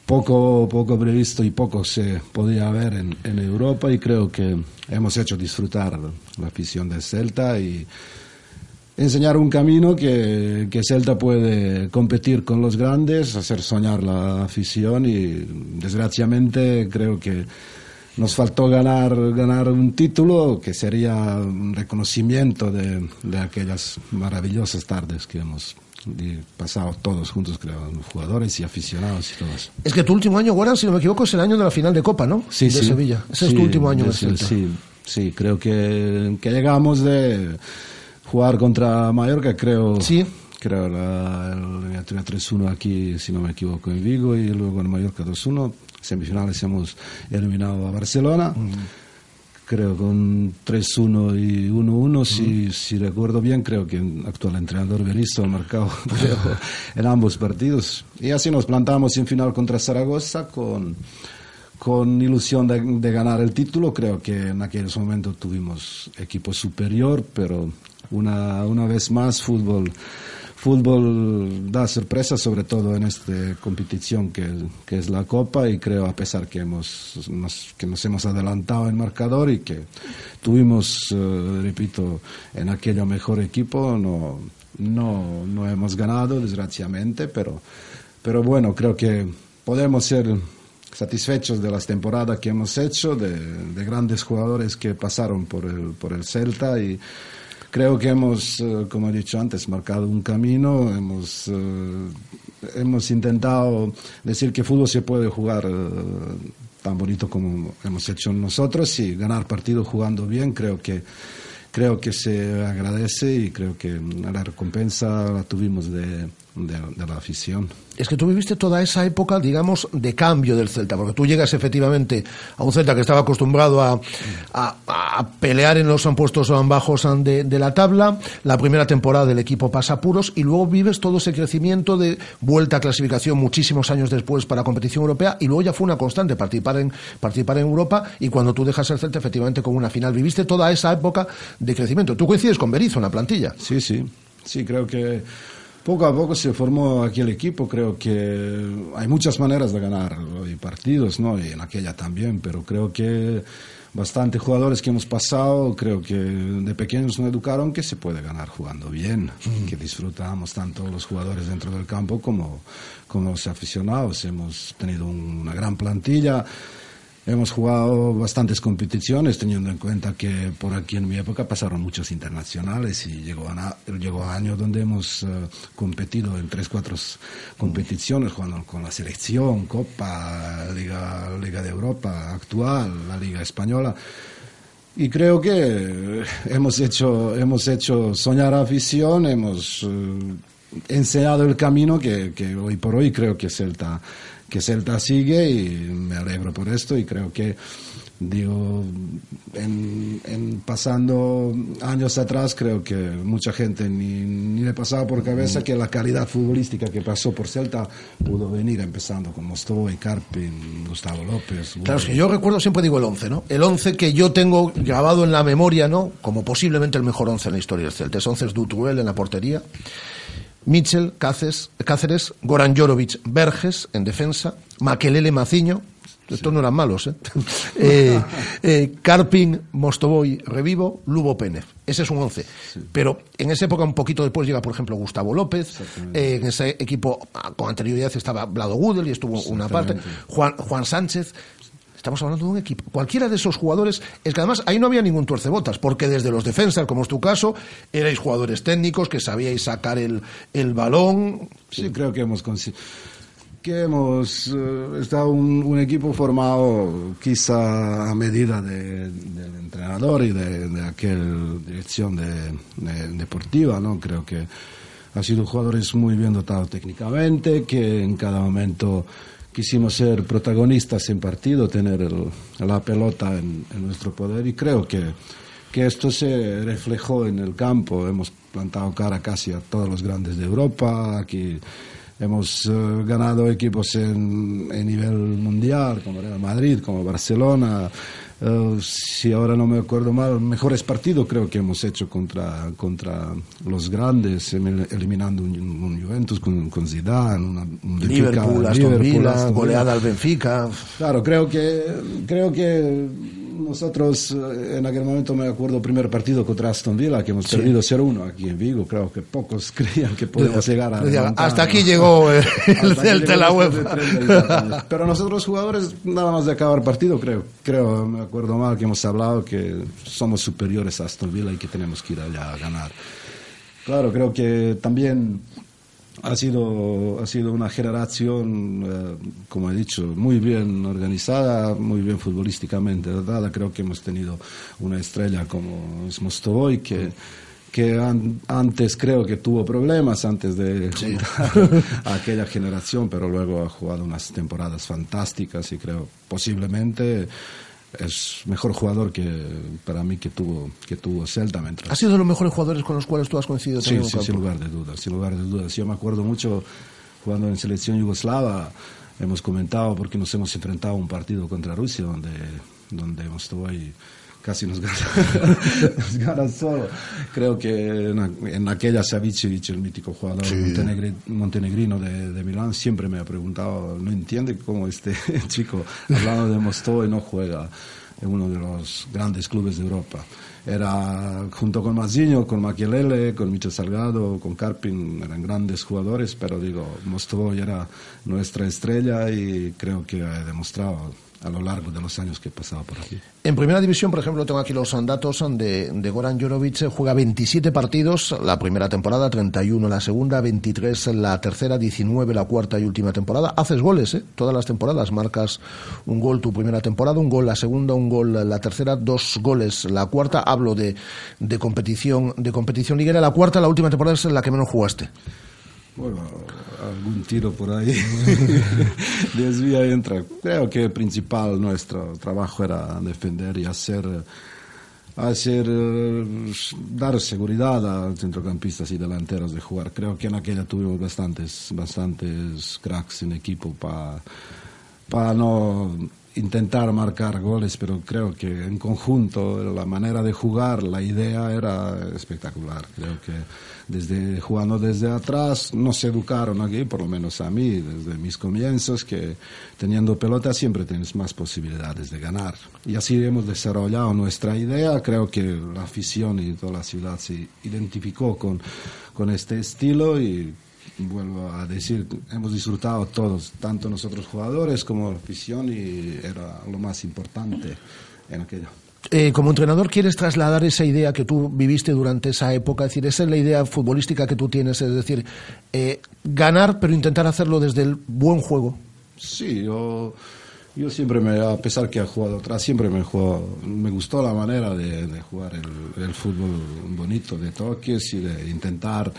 poco, poco previsto y poco se podía ver en, en Europa y creo que hemos hecho disfrutar la afición del Celta y enseñar un camino que, que Celta puede competir con los grandes, hacer soñar la afición y desgraciadamente creo que nos faltó ganar, ganar un título que sería un reconocimiento de, de aquellas maravillosas tardes que hemos pasado todos juntos, creo, jugadores y aficionados y todos. Es que tu último año, Guaran, si no me equivoco, es el año de la final de Copa, ¿no? Sí, de sí. Sevilla. Ese es Sí, tu último año en el sí. Sí, creo que, que llegamos de jugar contra Mallorca, creo. Sí. Creo la, el, el 3-1 aquí, si no me equivoco, en Vigo y luego en Mallorca 2-1. Semifinales hemos eliminado a Barcelona. Creo con 3-1 y 1-1, si, si recuerdo bien, creo que el actual entrenador Berizzo ha marcado creo, en ambos partidos. Y así nos plantamos en final contra Zaragoza con, con ilusión de, de ganar el título. Creo que en aquellos momentos tuvimos equipo superior, pero una, una vez más fútbol, fútbol da sorpresas, sobre todo en esta competición que, es la Copa y creo a pesar que, hemos, nos, que nos hemos adelantado en marcador y que tuvimos, eh, repito, en aquello mejor equipo, no, no, no hemos ganado desgraciadamente, pero, pero bueno, creo que podemos ser satisfechos de las temporadas que hemos hecho, de, de grandes jugadores que pasaron por el, por el Celta y creo que hemos, eh, como he dicho antes, marcado un camino, hemos, eh, hemos intentado decir que fútbol se puede jugar eh, tan bonito como hemos hecho nosotros y ganar partidos jugando bien, creo que creo que se agradece y creo que la recompensa la tuvimos de, de- de la afición. Es que tú viviste toda esa época, digamos, de cambio del Celta, porque tú llegas efectivamente a un Celta que estaba acostumbrado a, a- a pelear en los puestos bajos de, de la tabla, la primera temporada del equipo pasa apuros y luego vives todo ese crecimiento de vuelta a clasificación muchísimos años después para competición europea y luego ya fue una constante participar en, participar en Europa y cuando tú dejas el Celta efectivamente con una final, viviste toda esa época de crecimiento. Tú coincides con Berizzo en la plantilla. Sí, sí, sí, creo que poco a poco se formó aquí el equipo, creo que hay muchas maneras de ganar partidos, ¿no? Y en aquella también, pero creo que bastantes jugadores que hemos pasado, creo que de pequeños nos educaron que se puede ganar jugando bien, que disfrutamos tanto los jugadores dentro del campo como, como los aficionados. Hemos tenido una gran plantilla. Hemos jugado bastantes competiciones, teniendo en cuenta que por aquí en mi época pasaron muchos internacionales y llegó a, llegó años donde hemos eh, competido en tres, cuatro competiciones, jugando con la selección, Copa, Liga, Liga de Europa actual, la Liga Española. Y creo que hemos hecho, hemos hecho soñar a afición, hemos eh, enseñado el camino que, que hoy por hoy creo que Celta que Celta sigue y me alegro por esto y creo que digo en, pasando años atrás creo que mucha gente ni, ni le pasaba por cabeza que la calidad futbolística que pasó por Celta pudo venir empezando con Mostovoy, Carpin, Gustavo López. Claro, yo recuerdo, siempre digo el 11, ¿no? El 11 que yo tengo grabado en la memoria, ¿no? Como posiblemente el mejor 11 en la historia del Celta. Es 11 es en la portería. Mitchell, Cáceres, Cáceres Goran Jorovic, Verges en defensa, Maquelele Maciño, estos no eran malos, ¿eh? eh, eh, Carpin, Mostovoy, Revivo, Lubo Pérez. Ese es un 11. Pero en esa época, un poquito después, llega, por ejemplo, Gustavo López. Eh, en ese equipo, ah, con anterioridad, estaba Vlado Gudel y estuvo una parte. Juan, Juan Sánchez. Estamos hablando de un equipo. Cualquiera de esos jugadores, es que además ahí no había ningún tuercebotas, porque desde los defensas, como es tu caso, erais jugadores técnicos que sabíais sacar el, el balón. Sí, creo que hemos conseguido que hemos eh, estado un, equipo formado quizá a medida de, del entrenador y de, de aquella dirección de, deportiva, ¿no? Creo que ha sido jugadores muy bien dotados técnicamente, que en cada momento quisimos ser protagonistas en partido, tener el- la pelota en, nuestro poder y creo que, que esto se reflejó en el campo. Hemos plantado cara casi a todos los grandes de Europa, aquí hemos eh, ganado equipos en, en nivel mundial, como Real Madrid, como Barcelona. Eh, si ahora no me acuerdo mal, mejores partidos creo que hemos hecho contra, contra los grandes, eliminando un, un Juventus con, con Zidane, una, un Benfica, Liverpool, Aston Liverpool, Villa, Aston Villa. goleada al Benfica. Claro, creo que, creo que nosotros eh, en aquel momento me acuerdo primer partido contra Aston Villa que hemos Sí. perdido 0-1 aquí en Vigo. Creo que pocos creían que podíamos llegar a. Remontar, hasta aquí llegó el, la UEFA. 30 y tantos años. Pero nosotros jugadores, nada más de acabar partido, creo, creo, me acuerdo mal que hemos hablado que somos superiores a Aston Villa y que tenemos que ir allá a ganar. Claro, creo que también ha sido, ha sido una generación, eh, como he dicho, muy bien organizada, muy bien futbolísticamente dotada. Creo que hemos tenido una estrella como es Mostovoy, que, que an- antes creo que tuvo problemas antes de juntar a aquella generación, pero luego ha jugado unas temporadas fantásticas y creo posiblemente es mejor jugador que para mí que tuvo que tuvo Celta mientras Ha sido de los mejores jugadores con los cuales tú has coincidido Sí, sí, sin lugar de dudas, sin lugar de dudas. Yo me acuerdo mucho jugando en selección yugoslava, hemos comentado porque nos hemos enfrentado a un partido contra Rusia donde, donde hemos estado ahí casi nos gana, nos gana solo. Creo que en, en aquella Savicevic, el mítico jugador Sí. montenegri- montenegrino de, de Milán, siempre me ha preguntado, no entiende cómo este chico, hablando de Mostovo, no juega en uno de los grandes clubes de Europa. Era junto con Mazinho, con Machielele, con Micho Salgado, con Karpin, eran grandes jugadores, pero digo, Mostovo era nuestra estrella y creo que ha demostrado a lo largo de los años que he pasado por aquí. En primera división, por ejemplo, tengo aquí los datos de, Goran Jorovic. Juega 27 partidos la primera temporada, 31 la segunda, 23 la tercera, 19 la cuarta y última temporada. Haces goles, ¿eh? Todas las temporadas. Marcas un gol tu primera temporada, un gol la segunda, un gol la tercera, dos goles la cuarta. Hablo de, de competición de competición liguera. La cuarta, la última temporada es la que menos jugaste. Bueno, algún tiro por ahí desvía y entra. Creo que el principal nuestro trabajo era defender y hacer, hacer dar seguridad a centrocampistas y delanteros de jugar. Creo que en aquella tuvimos bastantes, bastantes cracks en equipo para para no intentar marcar goles, pero creo que en conjunto la manera de jugar, la idea era espectacular. Creo que desde jugando desde atrás nos educaron aquí, por lo menos a mí, desde mis comienzos, que teniendo pelota siempre tienes más posibilidades de ganar. Y así hemos desarrollado nuestra idea. Creo que la afición y toda la ciudad se identificó con, con este estilo y vuelvo a decir, hemos disfrutado todos, tanto nosotros jugadores como la afición, y era lo más importante en aquello. Eh, como entrenador, ¿quieres trasladar esa idea que tú viviste durante esa época? Es decir, esa es la idea futbolística que tú tienes, es decir, eh, ganar, pero intentar hacerlo desde el buen juego. Sí, yo, yo siempre, me, a pesar que he jugado atrás, siempre me, jugado- me gustó la manera de, de jugar el, el fútbol bonito, de toques y de intentar.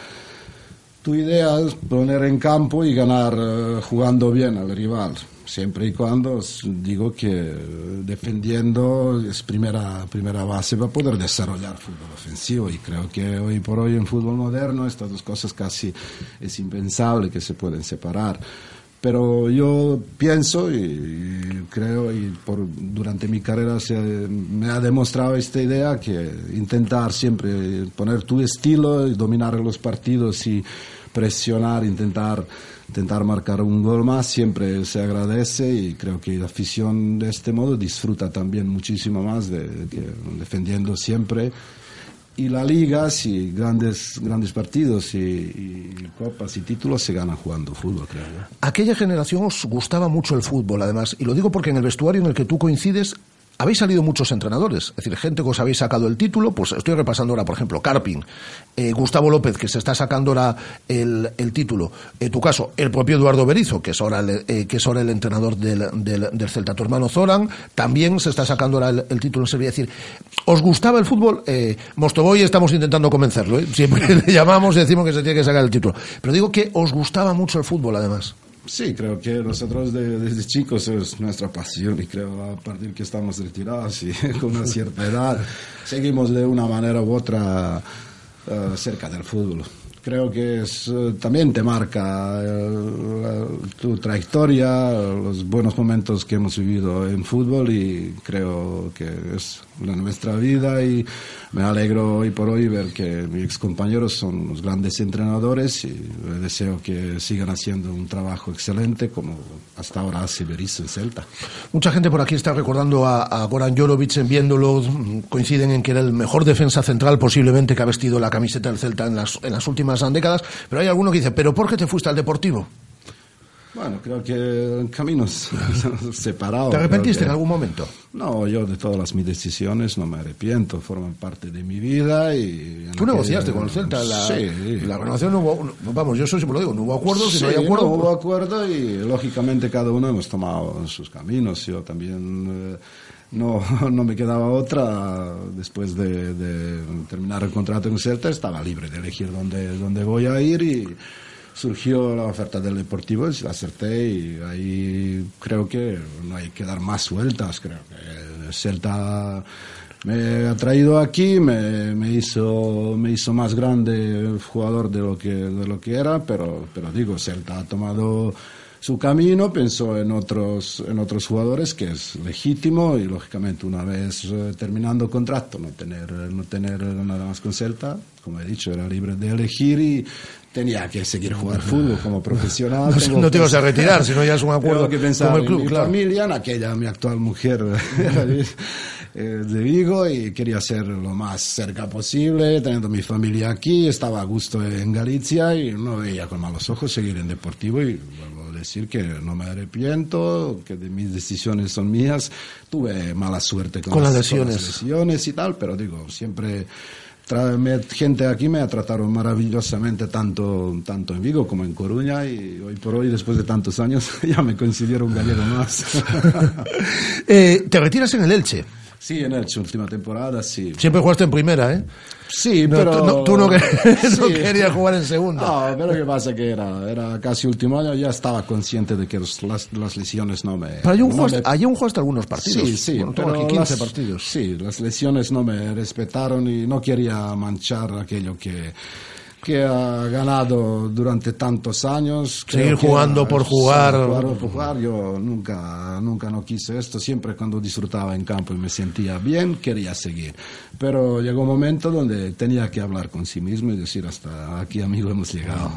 Tu idea es poner en campo y ganar eh, jugando bien al rival, siempre y cuando digo que eh, defendiendo es primera, primera base para poder desarrollar fútbol ofensivo y creo que hoy por hoy en fútbol moderno estas dos cosas casi es impensable que se pueden separar. Pero yo pienso y, y creo y por, durante mi carrera se, me ha demostrado esta idea que intentar siempre poner tu estilo y dominar los partidos y presionar, intentar, intentar marcar un gol más siempre se agradece y creo que la afición de este modo disfruta también muchísimo más defendiendo siempre y la liga, si grandes, grandes partidos y, copas y títulos se ganan jugando fútbol, creo. Aquella generación os gustaba mucho el fútbol, además, y lo digo porque en el vestuario en el que tú coincides habéis salido muchos entrenadores, es decir, gente que os habéis sacado el título, pues estoy repasando ahora, por ejemplo, Carpin, eh, Gustavo López, que se está sacando ahora el, el título, en tu caso, el propio Eduardo Berizo, que es ahora el, eh, que es ahora el entrenador del, del, Celta, tu hermano Zoran, también se está sacando ahora el, el título en Sevilla. Es decir, ¿os gustaba el fútbol? Eh, Mostoboy estamos intentando convencerlo, ¿eh? siempre le llamamos y decimos que se tiene que sacar el título. Pero digo que os gustaba mucho el fútbol, además. Sí, creo que nosotros de- desde chicos es nuestra pasión y creo a partir que estamos retirados y con una cierta edad seguimos de una manera u otra eh, cerca del fútbol. Creo que es, eh, también te marca eh, la- tu trayectoria, los buenos momentos que hemos vivido en fútbol y creo que es la nuestra vida y me alegro hoy por hoy ver que mis ex compañeros son unos grandes entrenadores y deseo que sigan haciendo un trabajo excelente como hasta ahora hace Berizzo en Celta. Mucha gente por aquí está recordando a, a Goran Jorovic en viéndolo, mm, coinciden en que era el mejor defensa central posiblemente que ha vestido la camiseta del Celta en las, en las últimas décadas, pero hay alguno que dice, ¿pero por qué te fuiste al Deportivo? Bueno, creo que caminos separados. ¿Te arrepentiste en algún momento? No, yo de todas las mis decisiones no me arrepiento, forman parte de mi vida y... Tú negociaste con el Celta la, Sí. la renovación, no hubo, vamos, yo eso siempre lo digo, no hubo acuerdo, si no hay Sí, acuerdo... no pues- hubo acuerdo y lógicamente cada uno hemos tomado sus caminos. Yo también eh, no, no me quedaba otra. Después de, de terminar el contrato en Celta, estaba libre de elegir dónde, dónde voy a ir y surgió la oferta del Deportivo la acerté y ahí creo que no hay que dar más vueltas, creo Celta me ha traído aquí, me, me hizo me hizo más grande jugador de lo que de lo que era, pero pero digo, Celta ha tomado su camino, pensó en otros en otros jugadores que es legítimo y lógicamente una vez eh, terminando contrato no tener no tener nada más con Celta, como he dicho, era libre de elegir y tenía que seguir jugar fútbol como profesional. No, te ibas a retirar, si no ya es un acuerdo que pensar como el en club, mi claro. familia, en aquella mi actual mujer eh, de Vigo y quería ser lo más cerca posible, teniendo mi familia aquí, estaba a gusto en Galicia y no veía con malos ojos seguir en Deportivo y a decir que no me arrepiento, que de mis decisiones son mías, tuve mala suerte con, Con las con lesiones. lesiones y tal, pero digo, siempre tra- me- gente aquí me ha tratado maravillosamente tanto, tanto en Vigo como en Coruña y hoy por hoy, después de tantos años, ya me considero un gallego más. Eh, te retiras en el Elche. Sí, en Elche, última temporada, sí. Siempre jugaste en primera, ¿eh? Sí, No, pero... tú no- tú no quer- no Sí. querías jugar en segunda. No, pero que pasa que era, era casi último año, ya estaba consciente de que los- las, las lesiones no me... Pero ayer no jugaste, me- ayer jugaste algunos partidos. Sí, sí, Bueno, pero aquí 15 las- partidos. Sí, las lesiones no me respetaron y no quería manchar aquello que, que ha ganado durante tantos años. Seguir jugando por jugar. jugar por jugar. Yo nunca, nunca no quise esto. Siempre cuando disfrutaba en campo y me sentía bien, quería seguir. Pero llegó un momento donde tenía que hablar con sí mismo y decir hasta aquí, amigo, hemos llegado.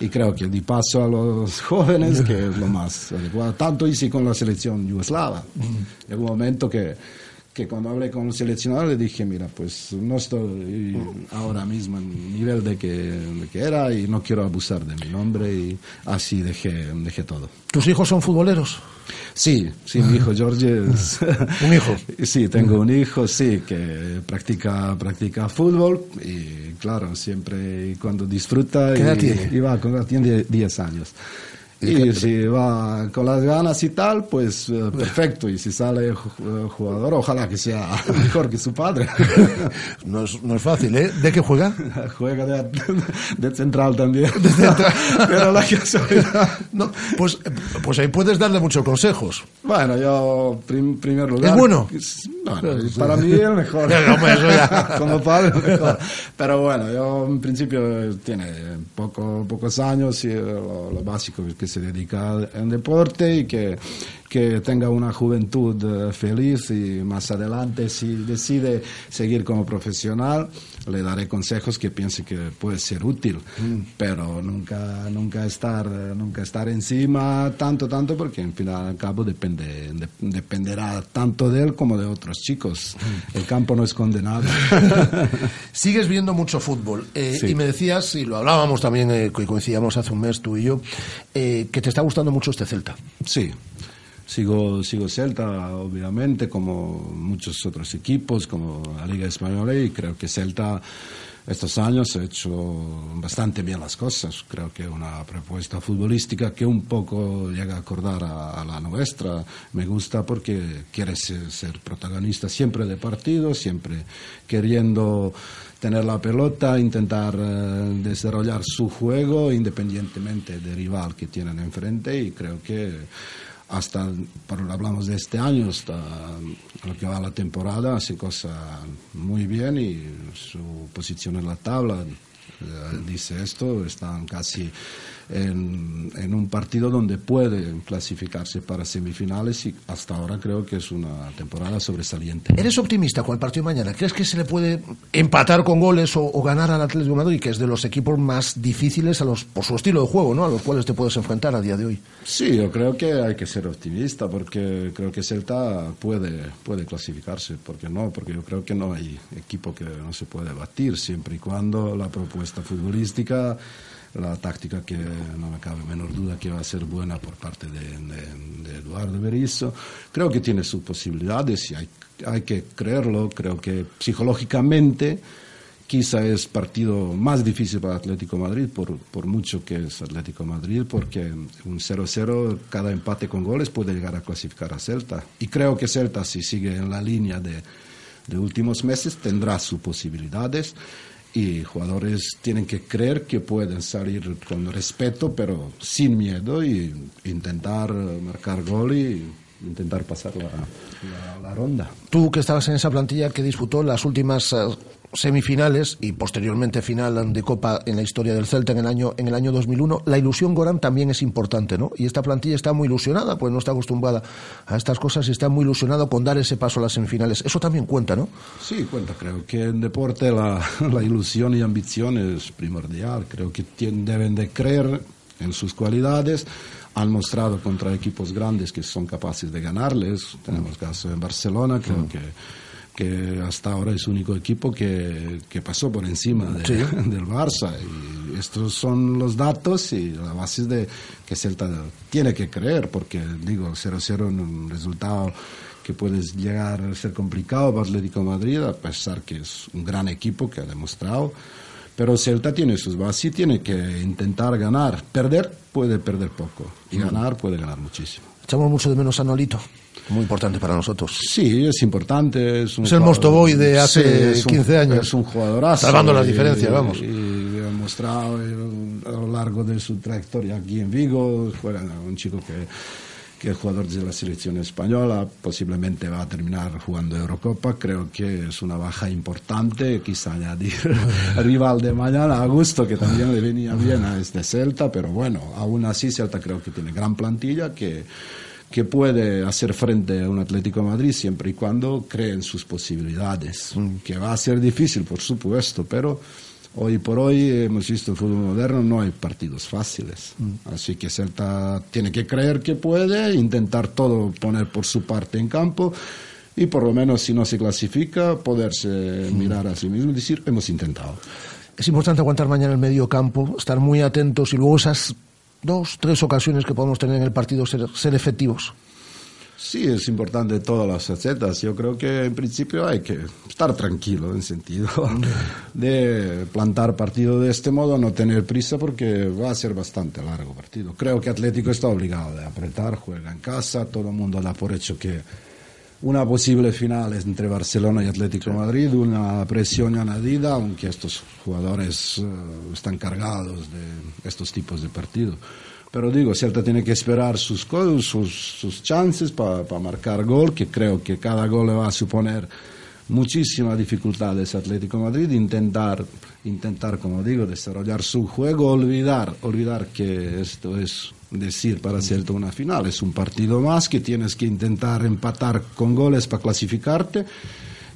Y creo que di paso a los jóvenes, que es lo más adecuado. Tanto hice con la selección yugoslava. Llegó un momento que, que cuando hablé con el seleccionador le dije, mira, pues no estoy ahora mismo en el nivel de que, de que era y no quiero abusar de mi nombre y así dejé, dejé todo. ¿Tus hijos son futboleros? Sí, sí, mi hijo George es... ¿Un hijo? Sí, tengo un hijo, sí, que practica, practica fútbol y claro, siempre cuando disfruta... ¿Qué edad y, tiene? y va, tiene 10 años. Y si va con las ganas y tal, pues eh, perfecto. Y si sale ju- jugador, ojalá que sea mejor que su padre. No es, no es fácil, ¿eh? ¿De qué juega? Juega de, de central también. Pero la casualidad... No, pues, pues ahí puedes darle muchos consejos. Bueno, yo, en primer lugar... ¿Es bueno? Bueno, para mí el mejor. No, ya. Como padre, mejor. Pero bueno, yo en principio tiene poco, pocos años y eh, lo, lo básico es que se dedica al al deporte y que, que tenga una juventud eh, feliz y más adelante si decide seguir como profesional le daré consejos que piense que puede ser útil, pero nunca, nunca estar, eh, nunca estar encima tanto, tanto, porque en fin al cabo depende, de- dependerá tanto de él como de otros chicos. El campo no es condenado. Sigues viendo mucho fútbol. eh, Sí. Y me decías, y lo hablábamos también, eh, que coincidíamos hace un mes tú y yo, eh, que te está gustando mucho este Celta. Sí. Sigo, sigo Celta, obviamente, como muchos otros equipos, como la Liga Española, y creo que Celta estos años ha hecho bastante bien las cosas. Creo que una propuesta futbolística que un poco llega a acordar a, la nuestra. Me gusta porque quiere ser, ser protagonista siempre de partido, siempre queriendo tener la pelota, intentar eh, desarrollar su juego independientemente del rival que tienen enfrente y creo que hasta, hablamos de este año, hasta lo que va la temporada, hace cosas muy bien y su posición en la tabla eh, dice esto, están casi en, en, un partido donde puede clasificarse para semifinales y hasta ahora creo que es una temporada sobresaliente. ¿Eres optimista con el partido de mañana? ¿Crees que se le puede empatar con goles o, o ganar al Atlético de Madrid, que es de los equipos más difíciles a los, por su estilo de juego, ¿no? a los cuales te puedes enfrentar a día de hoy? Sí, yo creo que hay que ser optimista porque creo que Celta puede, puede clasificarse. ¿Por qué no? Porque yo creo que no hay equipo que no se puede batir siempre y cuando la propuesta futbolística la táctica que no me cabe menor duda que va a ser buena por parte de, de, de Eduardo Berizzo. Creo que tiene sus posibilidades y hay, hay que creerlo. Creo que psicológicamente quizá es partido más difícil para Atlético Madrid, por, por mucho que es Atlético Madrid, porque un 0-0, cada empate con goles puede llegar a clasificar a Celta. Y creo que Celta, si sigue en la línea de, de últimos meses, tendrá sus posibilidades y jugadores tienen que creer que pueden salir con respeto, pero sin miedo y intentar marcar gol y intentar pasar la, la, la ronda. Tú que estabas en esa plantilla que disputó las últimas uh, semifinales y posteriormente final de Copa en la historia del Celta en el año en el año 2001, la ilusión Goran también es importante, ¿no? Y esta plantilla está muy ilusionada, pues no está acostumbrada a estas cosas y está muy ilusionada con dar ese paso a las semifinales. Eso también cuenta, ¿no? Sí, cuenta. Creo que en deporte la, la ilusión y ambición es primordial. Creo que tienen, deben de creer en sus cualidades han mostrado contra equipos grandes que son capaces de ganarles. Tenemos caso en Barcelona, creo que que hasta ahora es el único equipo que, que pasó por encima de, sí. del Barça. Y estos son los datos y la base de que Celta tiene que creer, porque digo, 0-0 en un resultado que puede llegar a ser complicado para Atlético Madrid, a pesar que es un gran equipo que ha demostrado. Pero Celta tiene sus bases y tiene que intentar ganar. Perder puede perder poco y ganar puede ganar muchísimo. Echamos mucho de menos a Nolito. Muy importante para nosotros. Sí, es importante. Es, un es el Mostoboy de hace sí, 15 un, años. Es un jugadorazo. Salvando las diferencias, vamos. Y, y ha mostrado a lo largo de su trayectoria aquí en Vigo. Fue un chico que, que es jugador de la selección española. Posiblemente va a terminar jugando Eurocopa. Creo que es una baja importante. Quizá añadir rival de mañana, Augusto, que también le venía bien a este Celta. Pero bueno, aún así, Celta creo que tiene gran plantilla que que puede hacer frente a un Atlético de Madrid siempre y cuando cree en sus posibilidades, mm. que va a ser difícil, por supuesto, pero hoy por hoy hemos visto el fútbol moderno, no hay partidos fáciles. Mm. Así que Celta tiene que creer que puede, intentar todo poner por su parte en campo y por lo menos si no se clasifica, poderse mm. mirar a sí mismo y decir, hemos intentado. Es importante aguantar mañana el medio campo, estar muy atentos y luego esas dos, tres ocasiones que podemos tener en el partido ser, ser efectivos. Sí, es importante todas las facetas. Yo creo que en principio hay que estar tranquilo en sentido de plantar partido de este modo, no tener prisa porque va a ser bastante largo partido. Creo que Atlético está obligado de apretar, juega en casa, todo el mundo da por hecho que una posible final entre Barcelona y Atlético de Madrid, una presión añadida, aunque estos jugadores uh, están cargados de estos tipos de partidos. Pero digo, Celta tiene que esperar sus, sus, sus chances para pa marcar gol, que creo que cada gol le va a suponer muchísimas dificultades Atlético Madrid, intentar, intentar, como digo, desarrollar su juego, olvidar, olvidar que esto es decir para Celta una final, es un partido más que tienes que intentar empatar con goles para clasificarte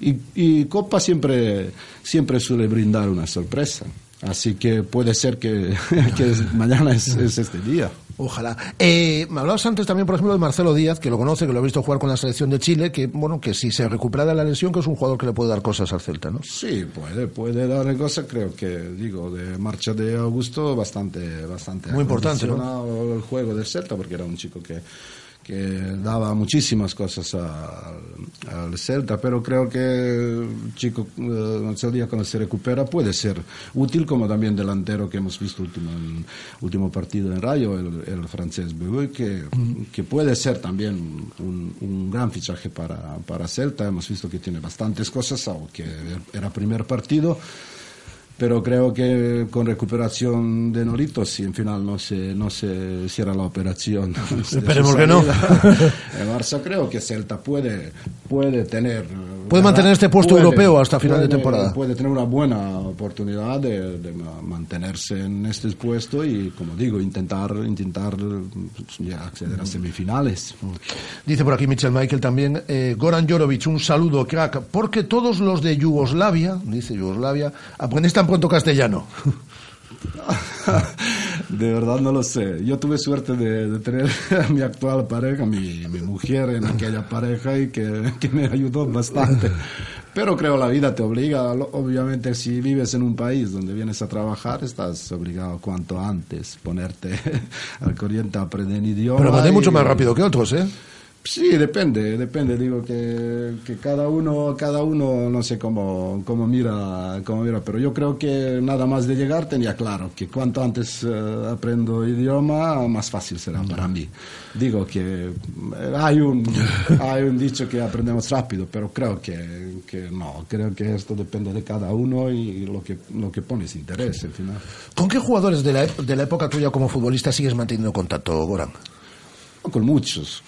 y, y Copa siempre, siempre suele brindar una sorpresa. Así que puede ser que, que mañana es, es, este día. Ojalá. Eh, me hablabas antes también, por ejemplo, de Marcelo Díaz, que lo conoce, que lo ha visto jugar con la selección de Chile, que bueno, que si se recupera de la lesión, que es un jugador que le puede dar cosas al Celta, ¿no? Sí, puede, puede darle cosas, creo que, digo, de marcha de Augusto, bastante, bastante. Muy importante, ¿no? el juego del Celta, porque era un chico que que daba muchísimas cosas al Celta, pero creo que chico eh, el día cuando se recupera puede ser útil como también delantero que hemos visto último, último partido en Rayo, el, el francés Bebuy, que, que puede ser también un, un gran fichaje para, para Celta. Hemos visto que tiene bastantes cosas, aunque era primer partido. Pero creo que con recuperación de Norito, si en final no se, no se cierra la operación. de Esperemos que no. El Barça creo que Celta puede, puede tener. Puede mantener este puesto europeo hasta final de puede- temporada. Puede tener una buena oportunidad de, de ma- mantenerse en este puesto y, como digo, intentar, intentar pues, acceder a semifinales. Dice por aquí Michel Michael también, eh, Goran Jorovic, un saludo, crack, porque todos los de Yugoslavia, dice Yugoslavia, aprendéis tan pronto castellano. De verdad no lo sé. Yo tuve suerte de, de tener a mi actual pareja, mi, mi mujer en aquella pareja y que, que me ayudó bastante. Pero creo la vida te obliga, obviamente si vives en un país donde vienes a trabajar, estás obligado cuanto antes ponerte al corriente a aprender idioma. Pero y- mucho más rápido que otros, ¿eh? Sí, depende, depende. Digo que, que cada uno, cada uno, no sé cómo, cómo mira, cómo mira, pero yo creo que nada más de llegar tenía claro que cuanto antes eh, aprendo idioma, más fácil será para mí. Digo que eh, hay un, hay un dicho que aprendemos rápido, pero creo que, que no. Creo que esto depende de cada uno y lo que, lo que pones interés al final. ¿Con qué jugadores de la, de la época tuya como futbolista sigues manteniendo contacto, Goran? Con muchos,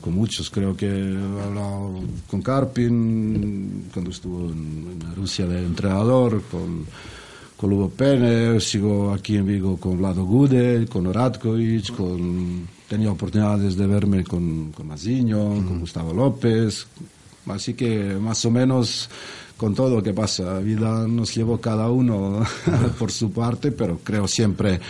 con, muchos. Creo que he hablado con Karpin cuando estuvo en, en Rusia de entrenador, con, con Lugo Pene, sigo aquí en Vigo con Vlado Gude, con Radkovic, con, tenía oportunidades de verme con, con Mazinho, con Gustavo López. Así que más o menos con todo lo que pasa, la vida nos llevó cada uno por su parte, pero creo siempre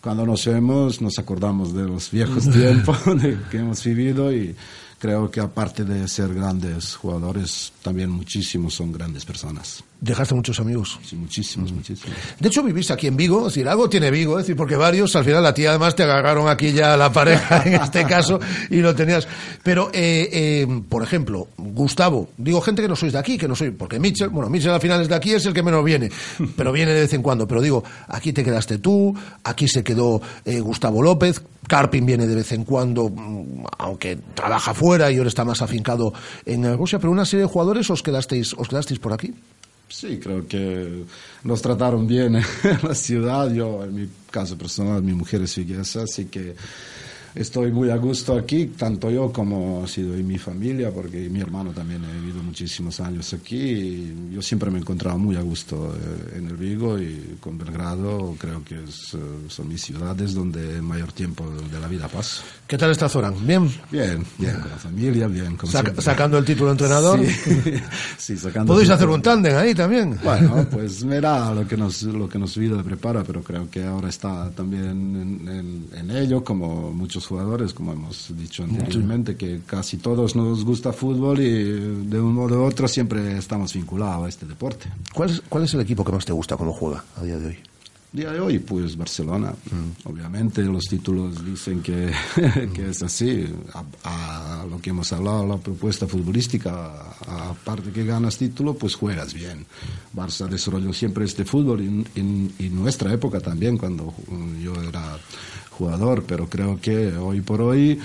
cuando nos vemos nos acordamos de los viejos tiempos que hemos vivido y creo que aparte de ser grandes jugadores, también muchísimos son grandes personas. ¿Dejaste muchos amigos? Sí, muchísimos, muchísimos. De hecho, vivís aquí en Vigo, es decir, algo tiene Vigo, es decir, porque varios, al final la tía además te agarraron aquí ya la pareja en este caso y lo tenías. Pero, eh, eh, por ejemplo, Gustavo, digo gente que no sois de aquí, que no soy, porque Mitchell, bueno, Mitchell al final es de aquí, es el que menos viene, pero viene de vez en cuando. Pero digo, aquí te quedaste tú, aquí se quedó eh, Gustavo López, Carpin viene de vez en cuando, mm, aunque trabaja fuera y ahora está más afincado en Rusia, pero una serie de jugadores os quedasteis, os quedasteis por aquí. Sí, creo que nos trataron bien en la ciudad. Yo, en mi caso personal, mi mujer es viguesa, así que estoy muy a gusto aquí, tanto yo como ha sido y mi familia, porque mi hermano también ha vivido muchísimos años aquí. Y yo siempre me he encontrado muy a gusto eh, en el Vigo y con Belgrado. Creo que es, eh, son mis ciudades donde mayor tiempo de la vida paso. ¿Qué tal está Zoran? ¿Bien? Bien, bien, con la familia, bien. Como siempre. sacando el título de entrenador. Sí, sí, sacando Podéis hacer un tándem ahí también. Bueno, pues verá lo que nos lo que nos vida prepara, pero creo que ahora está también en, en- en ello, como muchos jugadores, como hemos dicho anteriormente, que casi todos nos gusta fútbol y de un modo u otro siempre estamos vinculados a este deporte. ¿Cuál es, ¿Cuál es el equipo que más te gusta cómo juega a día de hoy? Día de hoy, pues Barcelona. Obviamente los títulos dicen que, que es así. A, a lo que hemos hablado, la propuesta futbolística, aparte que ganas título, pues juegas bien. Barça desarrolló siempre este fútbol y en, nuestra época también, cuando mm, yo era jugador, pero creo que hoy por hoy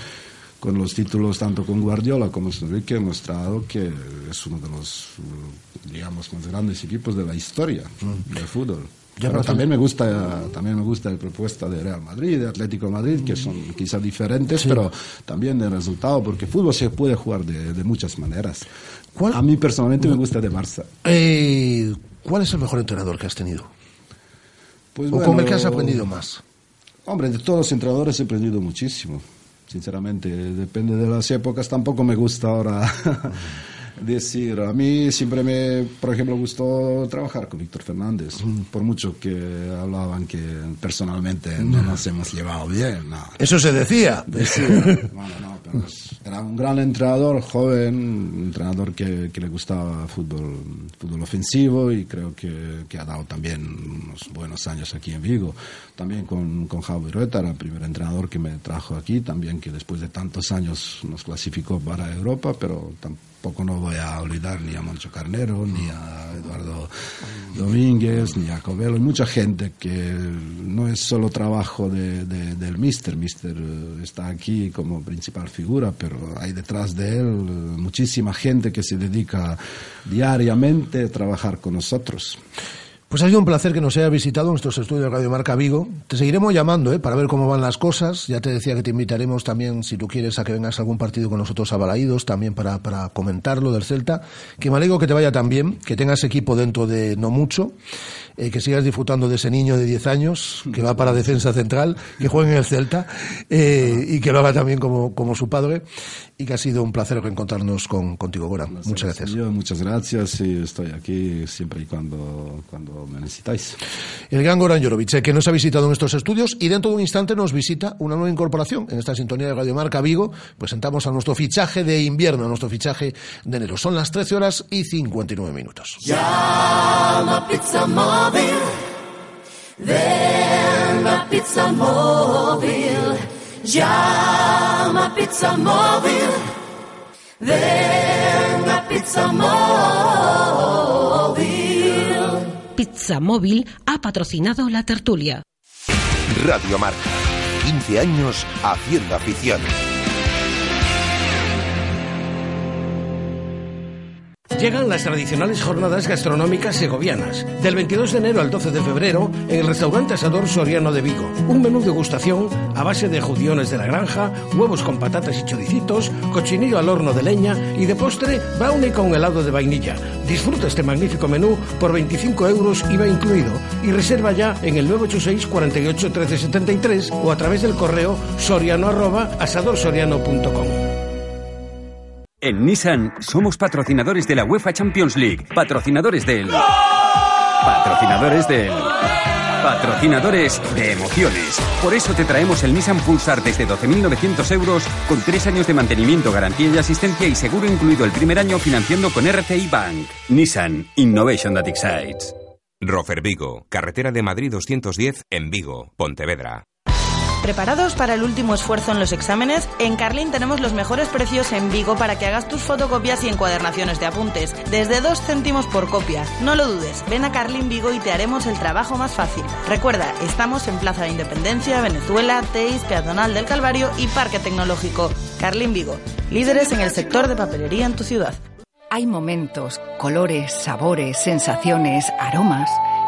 con los títulos tanto con Guardiola como con Enrique he mostrado que es uno de los digamos más grandes equipos de la historia del fútbol. Ya, Pero también me gusta también me gusta la propuesta de Real Madrid, de Atlético de Madrid, que son quizás diferentes, Sí. pero también de resultado, porque fútbol se puede jugar de, de muchas maneras. A mí personalmente me gusta de Barça. Eh, ¿Cuál es el mejor entrenador que has tenido? Pues ¿O con el que has aprendido más? Hombre, de todos los entrenadores he aprendido muchísimo, sinceramente. Depende de las épocas, tampoco me gusta ahora decir. A mí siempre me, por ejemplo, gustó trabajar con Víctor Fernández, por mucho que hablaban que personalmente no nos hemos llevado bien. no. Eso se decía. Decía, bueno, no, pero Era un gran entrenador, joven, un entrenador que, que le gustaba fútbol, fútbol ofensivo y creo que, que, ha dado también unos buenos años aquí en Vigo. También con, con Javi Rueta, era el primer entrenador que me trajo aquí, también que después de tantos años nos clasificó para Europa, pero tampoco no voy a olvidar ni a Moncho Carnero, ni a Eduardo Domínguez, ni a Covelo, mucha gente que no es solo trabajo de, de, del Mister, Mister está aquí como principal figura, pero hay detrás de él muchísima gente que se dedica diariamente a trabajar con nosotros. Pues ha sido un placer que nos haya visitado en nuestros estudios de Radio Marca Vigo. Te seguiremos llamando ¿eh? para ver cómo van las cosas. Ya te decía que te invitaremos también, si tú quieres, a que vengas a algún partido con nosotros a Balaídos, también para, para comentarlo del Celta. Que me alegro que te vaya tan bien, que tengas equipo dentro de no mucho, eh, que sigas disfrutando de ese niño de 10 años que va para defensa central, que juegue en el Celta eh, y que lo haga también como, como su padre. Y que ha sido un placer reencontrarnos con, contigo, Gora. Muchas gracias. Yo, muchas gracias y estoy aquí siempre y cuando, cuando me necesitáis. El gran Goran Jorovic, que nos ha visitado en estos estudios y dentro de un instante nos visita una nueva incorporación en esta sintonía de Radio Marca Vigo. Presentamos a nuestro fichaje de invierno, a nuestro fichaje de enero. Son las 13 horas y 59 minutos. Llama Pizza Móvil. Ven a Pizza Móvil. Llama Pizza Móvil. Ven a Pizza Móvil. Pizza Móvil ha patrocinado la tertulia. Radio Marca. 15 años haciendo afición. Llegan las tradicionales jornadas gastronómicas segovianas, del 22 de enero al 12 de febrero en el restaurante Asador Soriano de Vigo. Un menú de gustación a base de judiones de la granja, huevos con patatas y choricitos, cochinillo al horno de leña y de postre brownie con helado de vainilla. Disfruta este magnífico menú por 25 euros IVA incluido y reserva ya en el 986 48 13 73 o a través del correo soriano arroba asadorsoriano.com. En Nissan somos patrocinadores de la UEFA Champions League, patrocinadores del... Patrocinadores del... Patrocinadores de emociones. Por eso te traemos el Nissan Pulsar desde 12.900 euros con tres años de mantenimiento, garantía y asistencia y seguro incluido el primer año financiando con RCI Bank. Nissan Innovation that excites. Rofer Vigo, carretera de Madrid 210 en Vigo, Pontevedra. ¿Preparados para el último esfuerzo en los exámenes? En Carlin tenemos los mejores precios en Vigo para que hagas tus fotocopias y encuadernaciones de apuntes, desde 2 céntimos por copia. No lo dudes, ven a Carlin Vigo y te haremos el trabajo más fácil. Recuerda, estamos en Plaza de Independencia, Venezuela, Teis, Peatonal del Calvario y Parque Tecnológico. Carlin Vigo, líderes en el sector de papelería en tu ciudad. Hay momentos, colores, sabores, sensaciones, aromas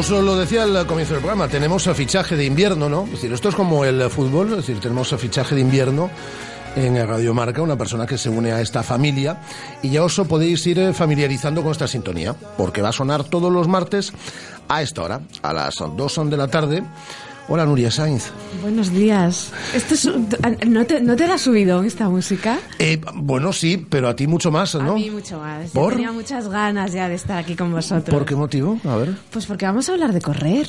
Os lo decía al comienzo del programa, tenemos fichaje de invierno, ¿no? Es decir, esto es como el fútbol, es decir, tenemos fichaje de invierno en Radio Marca, una persona que se une a esta familia y ya os podéis ir eh, familiarizando con esta sintonía, porque va a sonar todos los martes a esta hora, a las 2 de la tarde. Hola Nuria Sainz. Buenos días. Esto es un- ¿no, te, ¿No te la has subido esta música? Eh, bueno, sí, pero a ti mucho más, ¿no? A mí mucho más. Yo ¿Por? tenía muchas ganas ya de estar aquí con vosotros. ¿Por qué motivo? A ver. Pues porque vamos a hablar de correr.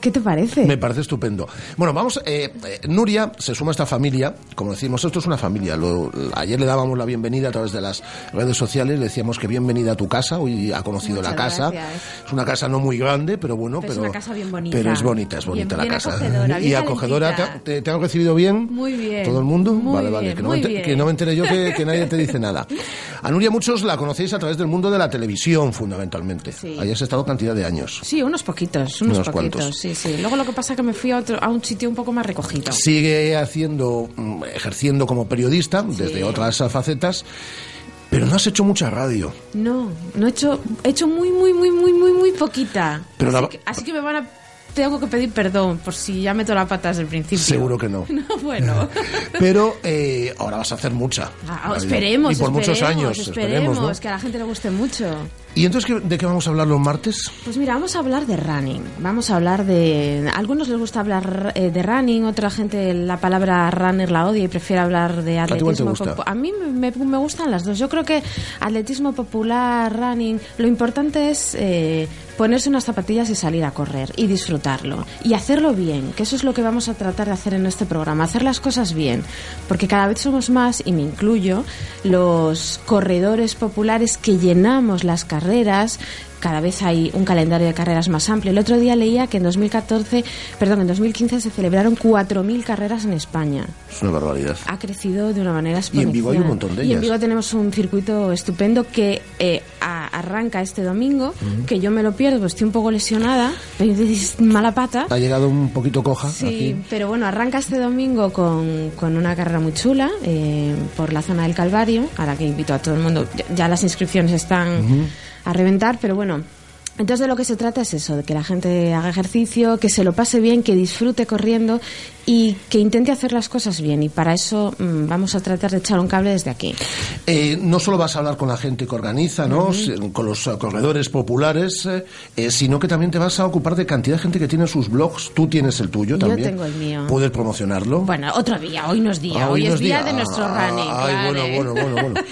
¿Qué te parece? Me parece estupendo. Bueno, vamos, eh, eh, Nuria se suma a esta familia, como decimos, esto es una familia. Lo- ayer le dábamos la bienvenida a través de las redes sociales, le decíamos que bienvenida a tu casa, hoy ha conocido Muchas la casa. gracias. Es una casa no muy grande, pero bueno, Pero es una casa bien bonita. pero es bonita, es bonita Bien- la bien casa. acogedora, y acogedora. ¿te, te, te han recibido bien? Muy bien. ¿Todo el mundo? Muy vale, vale, que no, me que no me entere yo que, que nadie te dice nada. A Nuria muchos la conocéis a través del mundo de la televisión, fundamentalmente. Sí. Ahí has estado cantidad de años. Sí, unos poquitos, unos, Unos poquitos. cuantos. Sí, sí. Luego lo que pasa es que me fui a, otro, a un sitio un poco más recogido. sigue haciendo, mm, ejerciendo como periodista desde otras facetas, pero no has hecho mucha radio. No, no he hecho, he hecho muy, muy, muy, muy, muy, muy poquita. Pero así, la- que, así que me van a, tengo que pedir perdón por si ya meto la pata desde el principio. Seguro que no. No, bueno. Pero eh, ahora vas a hacer mucha. Ah, esperemos, Y por muchos esperemos, años, esperemos, esperemos, ¿no? que a la gente le guste mucho. ¿Y entonces de qué vamos a hablar los martes? Pues mira, vamos a hablar de running. Vamos a hablar de. A algunos les gusta hablar eh, de running, otra gente la palabra runner la odia y prefiere hablar de ti cuál te atletismo. gusta? A mí me, me- me gustan las dos. Yo creo que atletismo popular, running, lo importante es eh, ponerse unas zapatillas y salir a correr y disfrutarlo. Y hacerlo bien, que eso es lo que vamos a tratar de hacer en este programa, hacer las cosas bien. Porque cada vez somos más, y me incluyo, los corredores populares que llenamos las carreras. Cada vez hay un calendario de carreras más amplio. El otro día leía que en 2014, perdón, en 2015 se celebraron 4.000 carreras en España. Es una barbaridad. Ha crecido de una manera Y exponencial. en Vigo hay un montón de Y en ellas. Vigo tenemos un circuito estupendo que eh, a- arranca este domingo, que yo me lo pierdo, pues estoy un poco lesionada, es mala pata. Ha llegado un poquito coja Sí, aquí. pero bueno, arranca este domingo con, con una carrera muy chula eh, por la zona del Calvario, a la que invito a todo el mundo. Ya, ya las inscripciones están Ujú. A reventar, pero bueno. Entonces de lo que se trata es eso, de que la gente haga ejercicio, que se lo pase bien, que disfrute corriendo y que intente hacer las cosas bien. Y para eso mm, vamos a tratar de echar un cable desde aquí. Eh, no solo vas a hablar con la gente que organiza, ¿no? Con los eh, corredores populares, eh, eh, sino que también te vas a ocupar de cantidad de gente que tiene sus blogs. Tú tienes el tuyo Yo también. tengo el mío. Puedes promocionarlo. Bueno, otro día, hoy no es día, Ah, hoy, no es día, día. de nuestro Ah, running. Ay, bueno, bueno, bueno, bueno.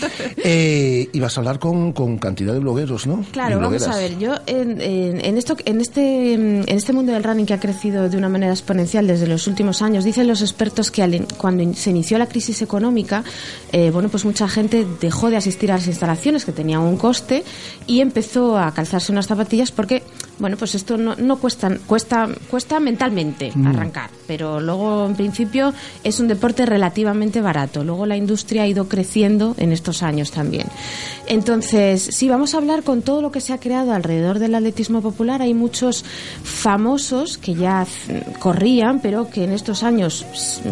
Eh, y vas a hablar con, con cantidad de blogueros, ¿no? Claro, vamos a ver. Yo en, en- en esto, en este, en este mundo del running que ha crecido de una manera exponencial desde los últimos años, dicen los expertos que al cuando se inició la crisis económica, eh, bueno, pues mucha gente dejó de asistir a las instalaciones que tenían un coste y empezó a calzarse unas zapatillas porque, bueno, pues esto no, no cuesta, cuesta, cuesta mentalmente Mm. arrancar, pero luego en principio es un deporte relativamente barato. Luego la industria ha ido creciendo en estos años también. Entonces, sí, vamos a hablar con todo lo que se ha creado alrededor del atletismo popular. Hay muchos famosos que ya corrían, pero que en estos años,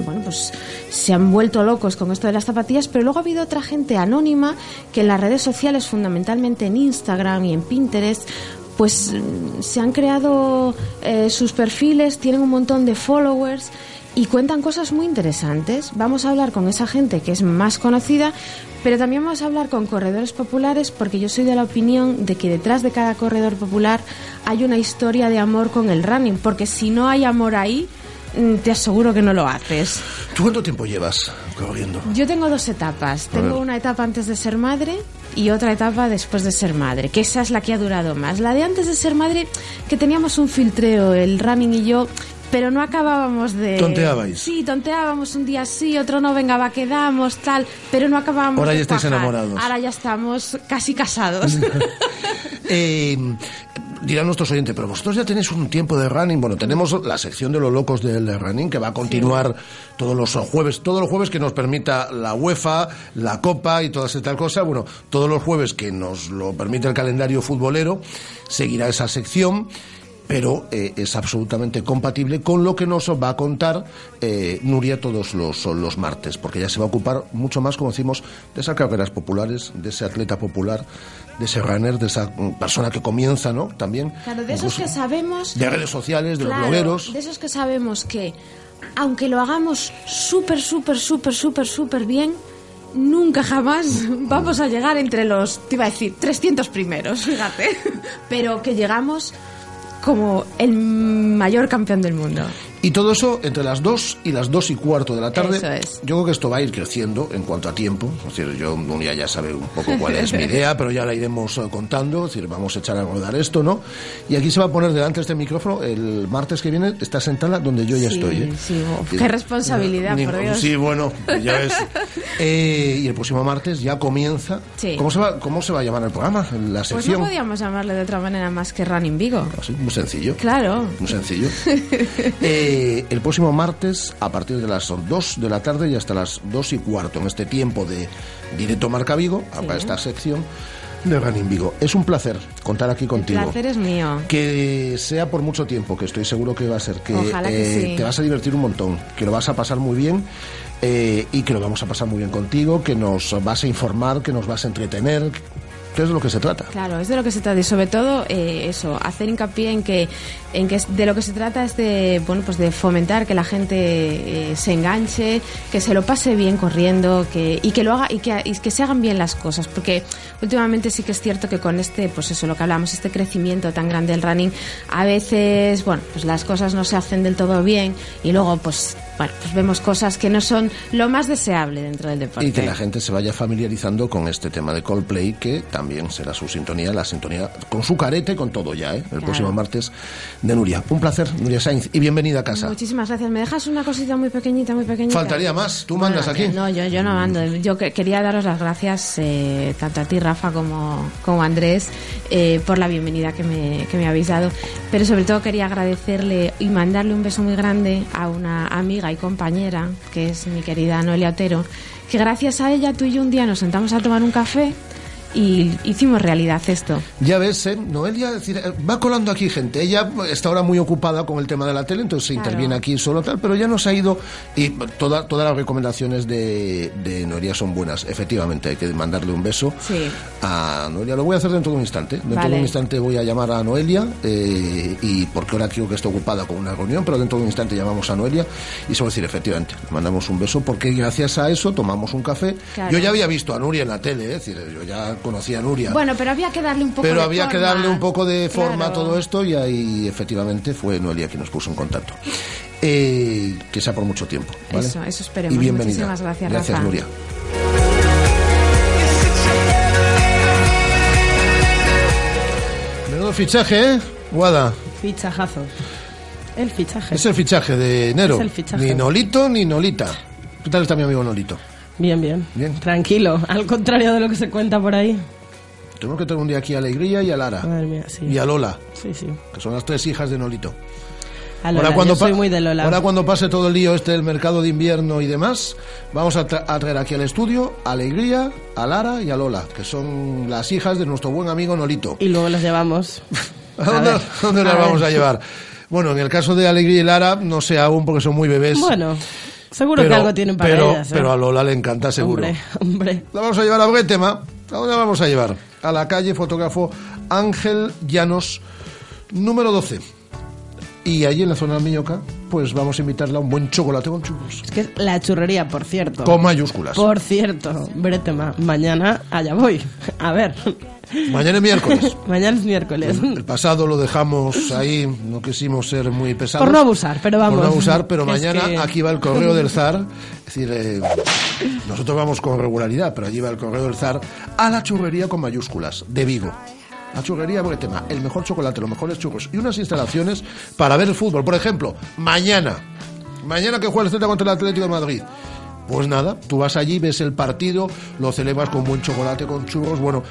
bueno, pues se han vuelto locos con esto de las zapatillas. Pero luego ha habido otra gente anónima que en las redes sociales, fundamentalmente en Instagram y en Pinterest, pues se han creado eh, sus perfiles, tienen un montón de followers y cuentan cosas muy interesantes. Vamos a hablar con esa gente que es más conocida, pero también vamos a hablar con corredores populares porque yo soy de la opinión de que detrás de cada corredor popular hay una historia de amor con el running, porque si no hay amor ahí, te aseguro que no lo haces. ¿Tú cuánto tiempo llevas corriendo? Yo tengo dos etapas. A Tengo ver. una etapa antes de ser madre y otra etapa después de ser madre, que esa es la que ha durado más. La de antes de ser madre, que teníamos un filtreo, el running y yo, pero no acabábamos de... Tonteabais. Sí, tonteábamos un día sí, otro no, venga, va, quedamos, tal, pero no acabábamos Ahora de ya estáis cuajar. enamorados. Ahora ya estamos casi casados. Eh, dirán nuestros oyentes, pero vosotros ya tenéis un tiempo de running. Bueno, tenemos la sección de los locos del running que va a continuar todos los jueves, todos los jueves que nos permita la UEFA, la Copa y todas estas cosas. Bueno, todos los jueves que nos lo permite el calendario futbolero, seguirá esa sección. Pero eh, es absolutamente compatible con lo que nos va a contar eh, Nuria todos los, los martes, porque ya se va a ocupar mucho más, como decimos, de esas carreras populares, de ese atleta popular, de ese runner, de esa persona que comienza, ¿no? También. Claro, de esos que sabemos... de redes sociales, de Claro, los blogueros. De esos que sabemos que aunque lo hagamos súper, súper, súper, súper, súper bien, nunca jamás vamos a llegar entre los, te iba a decir, 300 primeros, fíjate. Pero que llegamos como el mayor campeón del mundo. Y todo eso entre las 2 y las 2 y cuarto de la tarde. Eso es. Yo creo que esto va a ir creciendo en cuanto a tiempo. Es decir, yo un día ya sabe un poco cuál es mi idea, pero ya la iremos eh, contando. Es decir, vamos a echar a rodar esto, ¿no? Y aquí se va a poner delante de este micrófono el martes que viene, está sentada donde yo ya Sí, estoy. ¿eh? sí, uf, qué responsabilidad, por Dios. Sí, bueno, ya ves. Eh, y el próximo martes ya comienza. Sí. ¿Cómo, se va, ¿Cómo se va a llamar el programa? La Pues no sección. podíamos llamarle de otra manera más que Running Vigo. Así, muy sencillo. Claro. Muy sencillo. Eh, el próximo martes, a partir de las 2 de la tarde y hasta las 2 y cuarto, en este tiempo de directo Marca Vigo, para esta sección de Running Vigo. Es un placer contar aquí El contigo. placer es mío. Que sea por mucho tiempo, que estoy seguro que va a ser, que, Ojalá que eh, sí. te vas a divertir un montón, que lo vas a pasar muy bien eh, y que lo vamos a pasar muy bien contigo, que nos vas a informar, que nos vas a entretener, es de lo que se trata. Claro, es de lo que se trata y sobre todo eh, eso, hacer hincapié en que en que de lo que se trata es de bueno pues de fomentar que la gente eh, se enganche, que se lo pase bien corriendo, que y que lo haga y que, y que se hagan bien las cosas, porque últimamente sí que es cierto que con este pues eso lo que hablamos este crecimiento tan grande del running a veces bueno pues las cosas no se hacen del todo bien y luego pues bueno pues vemos cosas que no son lo más deseable dentro del deporte. Y que la gente se vaya familiarizando con este tema de Coldplay, que también será su sintonía, la sintonía con su carete, con todo ya, ¿eh? el próximo martes de Nuria. Un placer, Nuria Sainz, y bienvenida a casa. Muchísimas gracias. ¿Me dejas una cosita muy pequeñita, muy pequeñita? Faltaría más, tú mandas Bueno, aquí. No, yo, yo no mando. Yo que- quería daros las gracias eh, tanto a ti, Rafa, como, como a Andrés, eh, por la bienvenida que me, que me habéis dado. Pero sobre todo quería agradecerle y mandarle un beso muy grande a una amiga y compañera, que es mi querida Noelia Otero, que gracias a ella tú y yo un día nos sentamos a tomar un café y hicimos realidad esto. Ya ves, ¿eh? Noelia decir, eh, va colando aquí gente. Ella está ahora muy ocupada con el tema de la tele, entonces se interviene aquí solo tal, pero ya nos ha ido y toda, todas las recomendaciones de, de Noelia son buenas. Efectivamente, hay que mandarle un beso Sí. a Noelia. Lo voy a hacer dentro de un instante. Dentro de Vale. un instante voy a llamar a Noelia eh, y porque ahora creo que está ocupada con una reunión, pero dentro de un instante llamamos a Noelia y se va a decir, efectivamente, le mandamos un beso porque gracias a eso tomamos un café. Claro. Yo ya había visto a Nuria en la tele, ¿eh? es decir, yo ya conocía Nuria. Bueno, pero había que darle un poco Pero de había que forma. darle un poco de forma Claro. a todo esto y ahí efectivamente fue Noelia quien nos puso en contacto. Eh, que sea por mucho tiempo. ¿vale? Eso, eso esperemos. Y bienvenida. Muchísimas gracias, Gracias, Rafa. Nuria. Menudo fichaje, ¿eh? Guada. Fichajazo. El fichaje. Es el fichaje de enero. Es el fichaje. Ni Nolito ni Nolita. ¿Qué tal está mi amigo Nolito? Bien, bien. Bien. Tranquilo, al contrario de lo que se cuenta por ahí. Tenemos que tener un día aquí a Alegría y a Lara. Madre mía, sí. Y a Lola, Sí, sí. que son las tres hijas de Nolito. A Lola, yo soy pa- muy de Lola. ahora cuando pase todo el lío este del mercado de invierno y demás, vamos a, tra- a traer aquí al estudio a Alegría, a Lara y a Lola, que son las hijas de nuestro buen amigo Nolito. Y luego los llevamos. ¿A dónde, ver, dónde a las vamos a llevar? Bueno, en el caso de Alegría y Lara, no sé aún porque son muy bebés. Bueno, seguro que algo tienen para pero, ellas. ¿eh? Pero a Lola le encanta seguro. Hombre, hombre. La vamos a llevar a Bretema. ¿A dónde la vamos a llevar? A la calle fotógrafo Ángel Llanos, número 12. Y allí en la zona de Miñoca, pues vamos a invitarla a un buen chocolate con churros. Es que es la churrería, por cierto. Con mayúsculas. Por cierto, Bretema, mañana allá voy. A ver. Mañana es miércoles. mañana es miércoles. El pasado lo dejamos ahí, no quisimos ser muy pesados. Por no abusar, pero vamos. Por no abusar, pero mañana que- aquí va el correo del zar. Es decir, eh, nosotros vamos con regularidad, pero allí va el correo del zar a la churrería con mayúsculas de Vigo. La churrería Bretema, el mejor chocolate, los mejores churros y unas instalaciones para ver el fútbol. Por ejemplo, mañana, mañana que juega el Celta contra el Atlético de Madrid. Pues nada, tú vas allí, ves el partido, lo celebras con buen chocolate, con churros, bueno,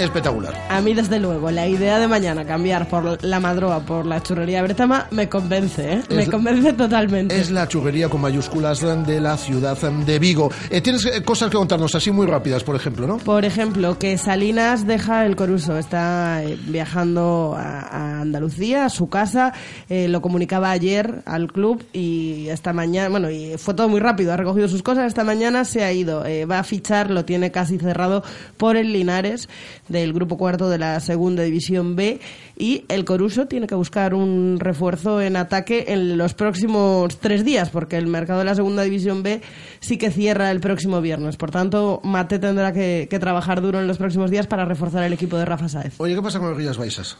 espectacular. A mí, desde luego, la idea de mañana cambiar por la madroa por la churrería Bretama me convence, ¿eh? Me Es- convence totalmente. Es la churrería con mayúsculas de la ciudad de Vigo. Eh, Tienes eh, cosas que contarnos así muy rápidas, por ejemplo, ¿no? Por ejemplo, que Salinas deja el Coruso, está eh, viajando a, a Andalucía, a su casa, lo comunicaba ayer al club y esta mañana, bueno, y fue todo muy rápido, ha recogido sus cosas, esta mañana se ha ido, va a fichar, lo tiene casi cerrado por el Linares. Del grupo cuarto de la segunda división B y el Coruso tiene que buscar un refuerzo en ataque en los próximos tres días porque el mercado de la segunda división B sí que cierra el próximo viernes. Por tanto, Mate tendrá que, que trabajar duro en los próximos días para reforzar el equipo de Rafa Saez. Oye, ¿qué pasa con el Rías Baixas?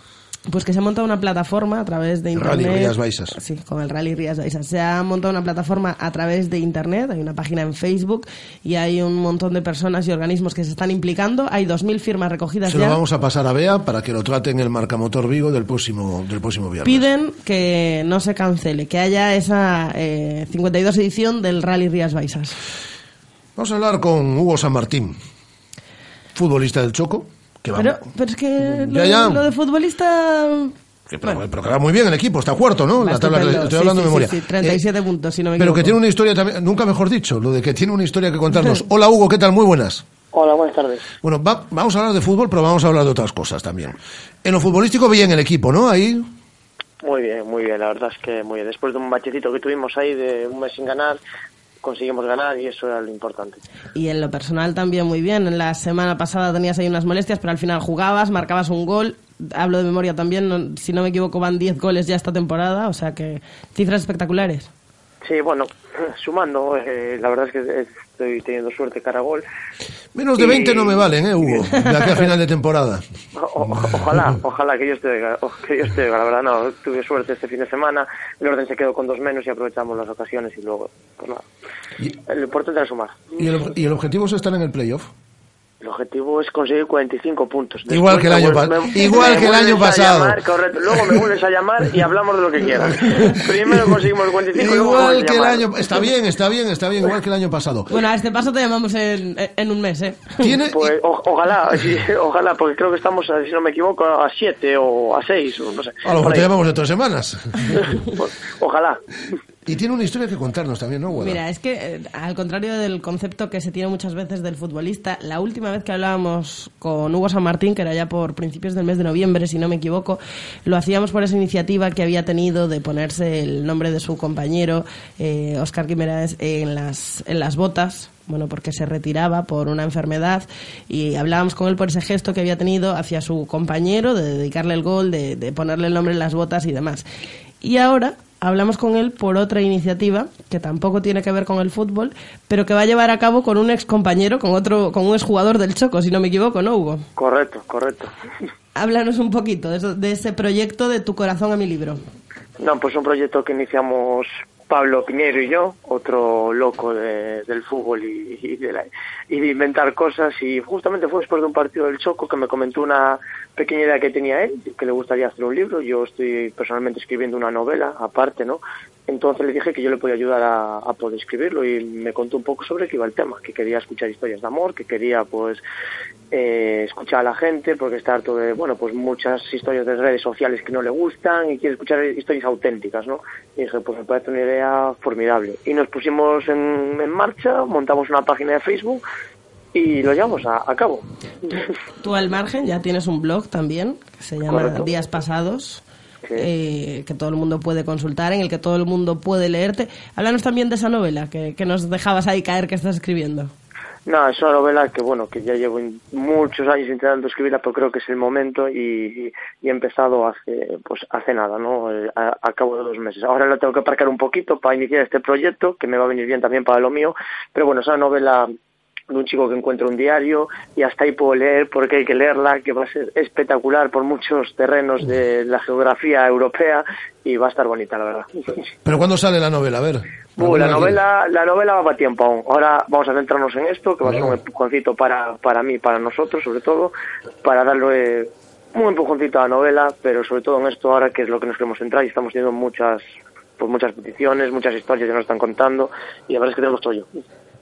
Pues que se ha montado una plataforma a través de internet. Rally Rías Baixas. Sí, con el Rally Rías Baixas. Se ha montado una plataforma a través de internet, hay una página en Facebook y hay un montón de personas y organismos que se están implicando. Hay 2.000 firmas recogidas Se ya. lo vamos a pasar a Bea para que lo trate en el Marcamotor Vigo del próximo, del próximo viernes. Piden que no se cancele, que haya esa eh, 52 edición del Rally Rías Baixas. Vamos a hablar con Hugo San Martín, futbolista del Choco, que va, Pero, pero es que lo, Ya, ya. lo de futbolista... que- pero, pero que va muy bien el equipo, está cuarto, ¿no? La tabla, estoy Sí, hablando sí, de memoria. sí, sí, 37 puntos, si no me Pero que tiene una historia también, nunca mejor dicho, lo de que tiene una historia que contarnos. Hola Hugo, ¿qué tal? Muy buenas. Hola, buenas tardes. Bueno, va- vamos a hablar de fútbol, pero vamos a hablar de otras cosas también. En lo futbolístico bien el equipo, ¿no? Ahí Muy bien, muy bien, la verdad es que muy bien. Después de un bachecito que tuvimos ahí de un mes sin ganar, conseguimos ganar y eso era lo importante. Y en lo personal también muy bien. En la semana pasada tenías ahí unas molestias, pero al final jugabas, marcabas un gol. Hablo de memoria también, no- si no me equivoco van 10 goles ya esta temporada, o sea que cifras espectaculares. Sí, bueno, sumando, eh, la verdad es que estoy teniendo suerte cara gol. menos de Y- 20 no me valen, ¿eh, Hugo? De aquí a final de temporada. O- o- ojalá, ojalá que Dios te oiga, o- que te oiga, la verdad no, tuve suerte este fin de semana, el orden se quedó con dos menos y aprovechamos las ocasiones y luego, pues nada, lo importante era sumar. ¿Y el, y el objetivo es estar en el playoff? El objetivo es conseguir 45 puntos. Igual que el año vuel- pa- me- igual me que el año pasado. llamar, correcto. Luego me vuelves a llamar y hablamos de lo que quieras. Primero conseguimos el 45 y luego me Igual que el año... Está bien, está bien, está bien, igual que el año pasado. Bueno, a este paso te llamamos en, en un mes, ¿eh? Pues o- ojalá, sí, ojalá, porque creo que estamos, si no me equivoco, a 7 o a 6, o no sé. A lo mejor te llamamos de tres semanas. Ojalá. Y tiene una historia que contarnos también, ¿no, Guada? Mira, es que eh, al contrario del concepto que se tiene muchas veces del futbolista, la última vez que hablábamos con Hugo San Martín, que era ya por principios del mes de noviembre, si no me equivoco, lo hacíamos por esa iniciativa que había tenido de ponerse el nombre de su compañero, eh, Oscar Guimeraes, en las, en las botas. Bueno, porque se retiraba por una enfermedad y hablábamos con él por ese gesto que había tenido hacia su compañero, de dedicarle el gol, de, de ponerle el nombre en las botas y demás. Y ahora hablamos con él por otra iniciativa que tampoco tiene que ver con el fútbol, pero que va a llevar a cabo con un ex compañero, con otro, con un exjugador del Choco, si no me equivoco, ¿no, Hugo? Correcto, correcto. Háblanos un poquito de, eso- de ese proyecto de Tu corazón a mi libro. No, pues un proyecto que iniciamos Pablo Piñero y yo, otro loco de- del fútbol y, de la- y de inventar cosas. Y justamente fue después de un partido del Choco que me comentó una pequeña idea que tenía él, que le gustaría hacer un libro. Yo estoy personalmente escribiendo una novela aparte, ¿no? Entonces le dije que yo le podía ayudar a, a poder escribirlo y me contó un poco sobre qué iba el tema, que quería escuchar historias de amor, que quería pues eh, escuchar a la gente porque está harto de, bueno, pues muchas historias de redes sociales que no le gustan y quiere escuchar historias auténticas, ¿no? Y dije, pues me parece una idea formidable. Y nos pusimos en, en marcha, montamos una página de Facebook y lo llevamos a, a cabo. Tú al margen ya tienes un blog también, que se llama Correcto. Días Pasados. Eh, que todo el mundo puede consultar, en el que todo el mundo puede leerte. Háblanos también de esa novela que, que nos dejabas ahí caer que estás escribiendo. No, es una novela que, bueno, que ya llevo muchos años intentando escribirla, pero creo que es el momento y, y- y he empezado hace, pues, hace nada, ¿no? Eh, A, a cabo de dos meses. Ahora lo tengo que aparcar un poquito para iniciar este proyecto, que me va a venir bien también para lo mío, pero bueno, es una novela de un chico que encuentra un diario y hasta ahí puedo leer porque hay que leerla, que va a ser espectacular por muchos terrenos de la geografía europea y va a estar bonita, la verdad. ¿Pero cuándo sale la novela? A ver. Uh, la ¿Alguna novela, la novela va para tiempo aún. Ahora vamos a centrarnos en esto, que va a ser un empujoncito para, para mí, para nosotros, sobre todo, para darle un empujoncito a la novela, pero sobre todo en esto ahora que es lo que nos queremos centrar y estamos teniendo muchas pues muchas peticiones, muchas historias que nos están contando y la verdad es que tenemos todo yo.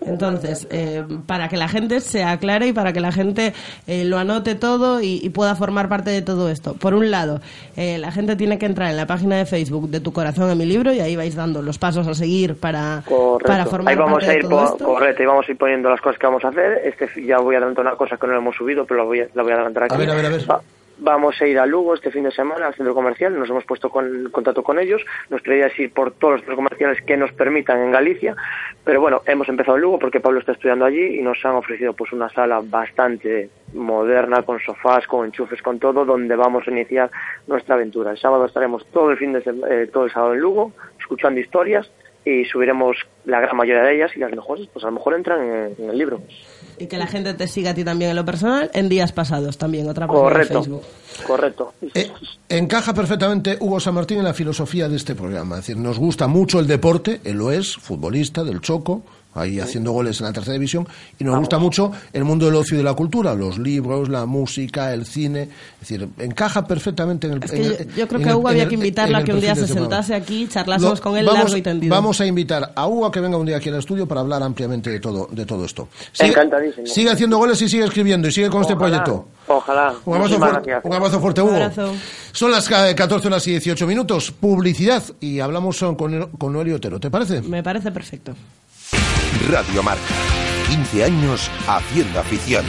Entonces, eh, para que la gente se aclare y para que la gente eh, lo anote todo y, y pueda formar parte de todo esto. Por un lado, eh, la gente tiene que entrar en la página de Facebook de Tu Corazón a mi libro y ahí vais dando los pasos a seguir para, Correcto. para formar Ahí vamos parte a de ir todo po- esto. correcto, y vamos a ir poniendo las cosas que vamos a hacer. Este ya voy a adelantar una cosa que no hemos subido, pero la voy a, la voy a adelantar aquí. A ver, a ver, a ver. Va, vamos a ir a Lugo este fin de semana al centro comercial, nos hemos puesto con contacto con ellos, nuestra idea es ir por todos los centros comerciales que nos permitan en Galicia, pero bueno, hemos empezado en Lugo porque Pablo está estudiando allí y nos han ofrecido pues una sala bastante moderna, con sofás, con enchufes, con todo, donde vamos a iniciar nuestra aventura. El sábado estaremos todo el fin de eh, todo el sábado en Lugo, escuchando historias y subiremos la gran mayoría de ellas y las mejores, pues a lo mejor entran en, en el libro. Y que la gente te siga a ti también en lo personal en días pasados también, otra página de Correcto, Facebook. correcto. Eh, encaja perfectamente Hugo San Martín en la filosofía de este programa. Es decir, nos gusta mucho el deporte, él lo es, futbolista del Choco, ahí haciendo goles en la tercera división, y nos gusta mucho el mundo del ocio y de la cultura, los libros, la música, el cine. Es decir, encaja perfectamente en el. Es que en yo, el- yo creo que a Hugo había el- que invitarla que un día se sentase aquí, charlásemos Lo- con él vamos, largo y tendido. Vamos a invitar a Hugo a que venga un día aquí al estudio para hablar ampliamente de todo, de todo esto. Encantadísimo. Sigue haciendo goles y sigue escribiendo y sigue con este proyecto. Ojalá. Un abrazo, fuerte, gracias. un abrazo fuerte, Hugo. Un abrazo. Son las ca- 14 horas y 18 minutos. Publicidad y hablamos con, con Noelio Otero. ¿Te parece? Me parece perfecto. Radio Marca. 15 años haciendo afición.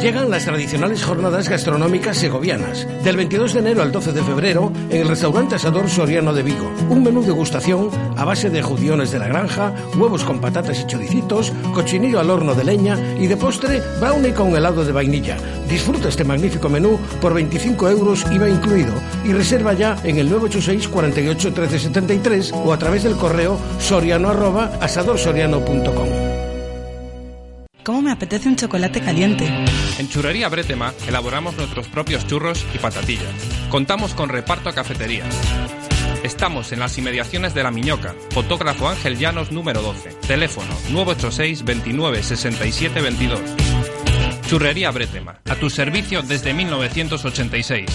Llegan las tradicionales jornadas gastronómicas segovianas, del 22 de enero al 12 de febrero en el restaurante Asador Soriano de Vigo. Un menú degustación a base de judiones de la granja, huevos con patatas y choricitos, cochinillo al horno de leña y de postre brownie con helado de vainilla. Disfruta este magnífico menú por 25 euros IVA incluido y reserva ya en el 986 48 13 73 o a través del correo soriano. ¿Cómo me apetece un chocolate caliente? En Churrería Bretema elaboramos nuestros propios churros y patatillas. Contamos con reparto a cafetería. Estamos en las inmediaciones de La Miñoca, fotógrafo Ángel Llanos número 12. Teléfono 986 29 67 22. Churrería Bretema, a tu servicio desde 1986.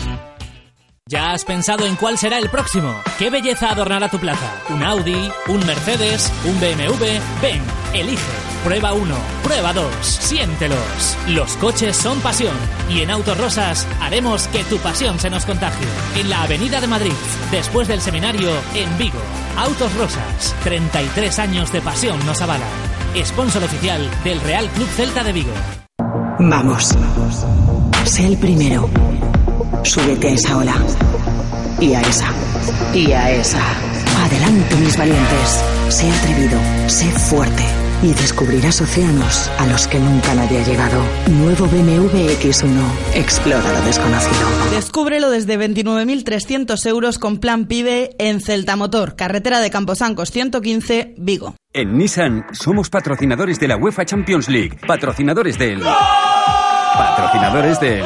¿Ya has pensado en cuál será el próximo? ¿Qué belleza adornará tu plaza? ¿Un Audi? ¿Un Mercedes? ¿Un BMW? Ven, elige. Prueba 1, prueba 2, siéntelos. Los coches son pasión y en Autos Rosas haremos que tu pasión se nos contagie. En la Avenida de Madrid, después del seminario, en Vigo. Autos Rosas, 33 años de pasión nos avalan. Sponsor oficial del Real Club Celta de Vigo. Vamos. Sé el primero. Súbete a esa ola. Y a esa. Y a esa. Adelante, mis valientes. Sé atrevido. Sé fuerte. Y descubrirás océanos a los que nunca nadie ha llegado. Nuevo BMW X1. Explora lo desconocido. Descúbrelo desde 29.300 euros con plan PIBE en Celta Motor, carretera de Camposancos 115, Vigo. En Nissan somos patrocinadores de la UEFA Champions League, patrocinadores del... Patrocinadores del...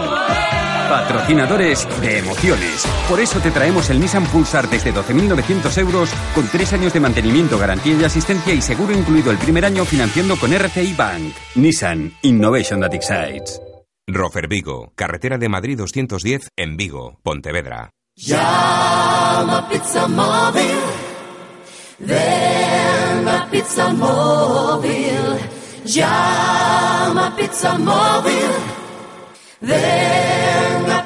Patrocinadores de emociones. Por eso te traemos el Nissan Pulsar desde 12.900 euros con tres años de mantenimiento, garantía y asistencia y seguro incluido el primer año financiando con RCI Bank. Nissan Innovation that excites. Rofer Vigo, carretera de Madrid 210 en Vigo, Pontevedra. Llama Pizza Móvil. Ven a Pizza Móvil. Llama Pizza Móvil. Ven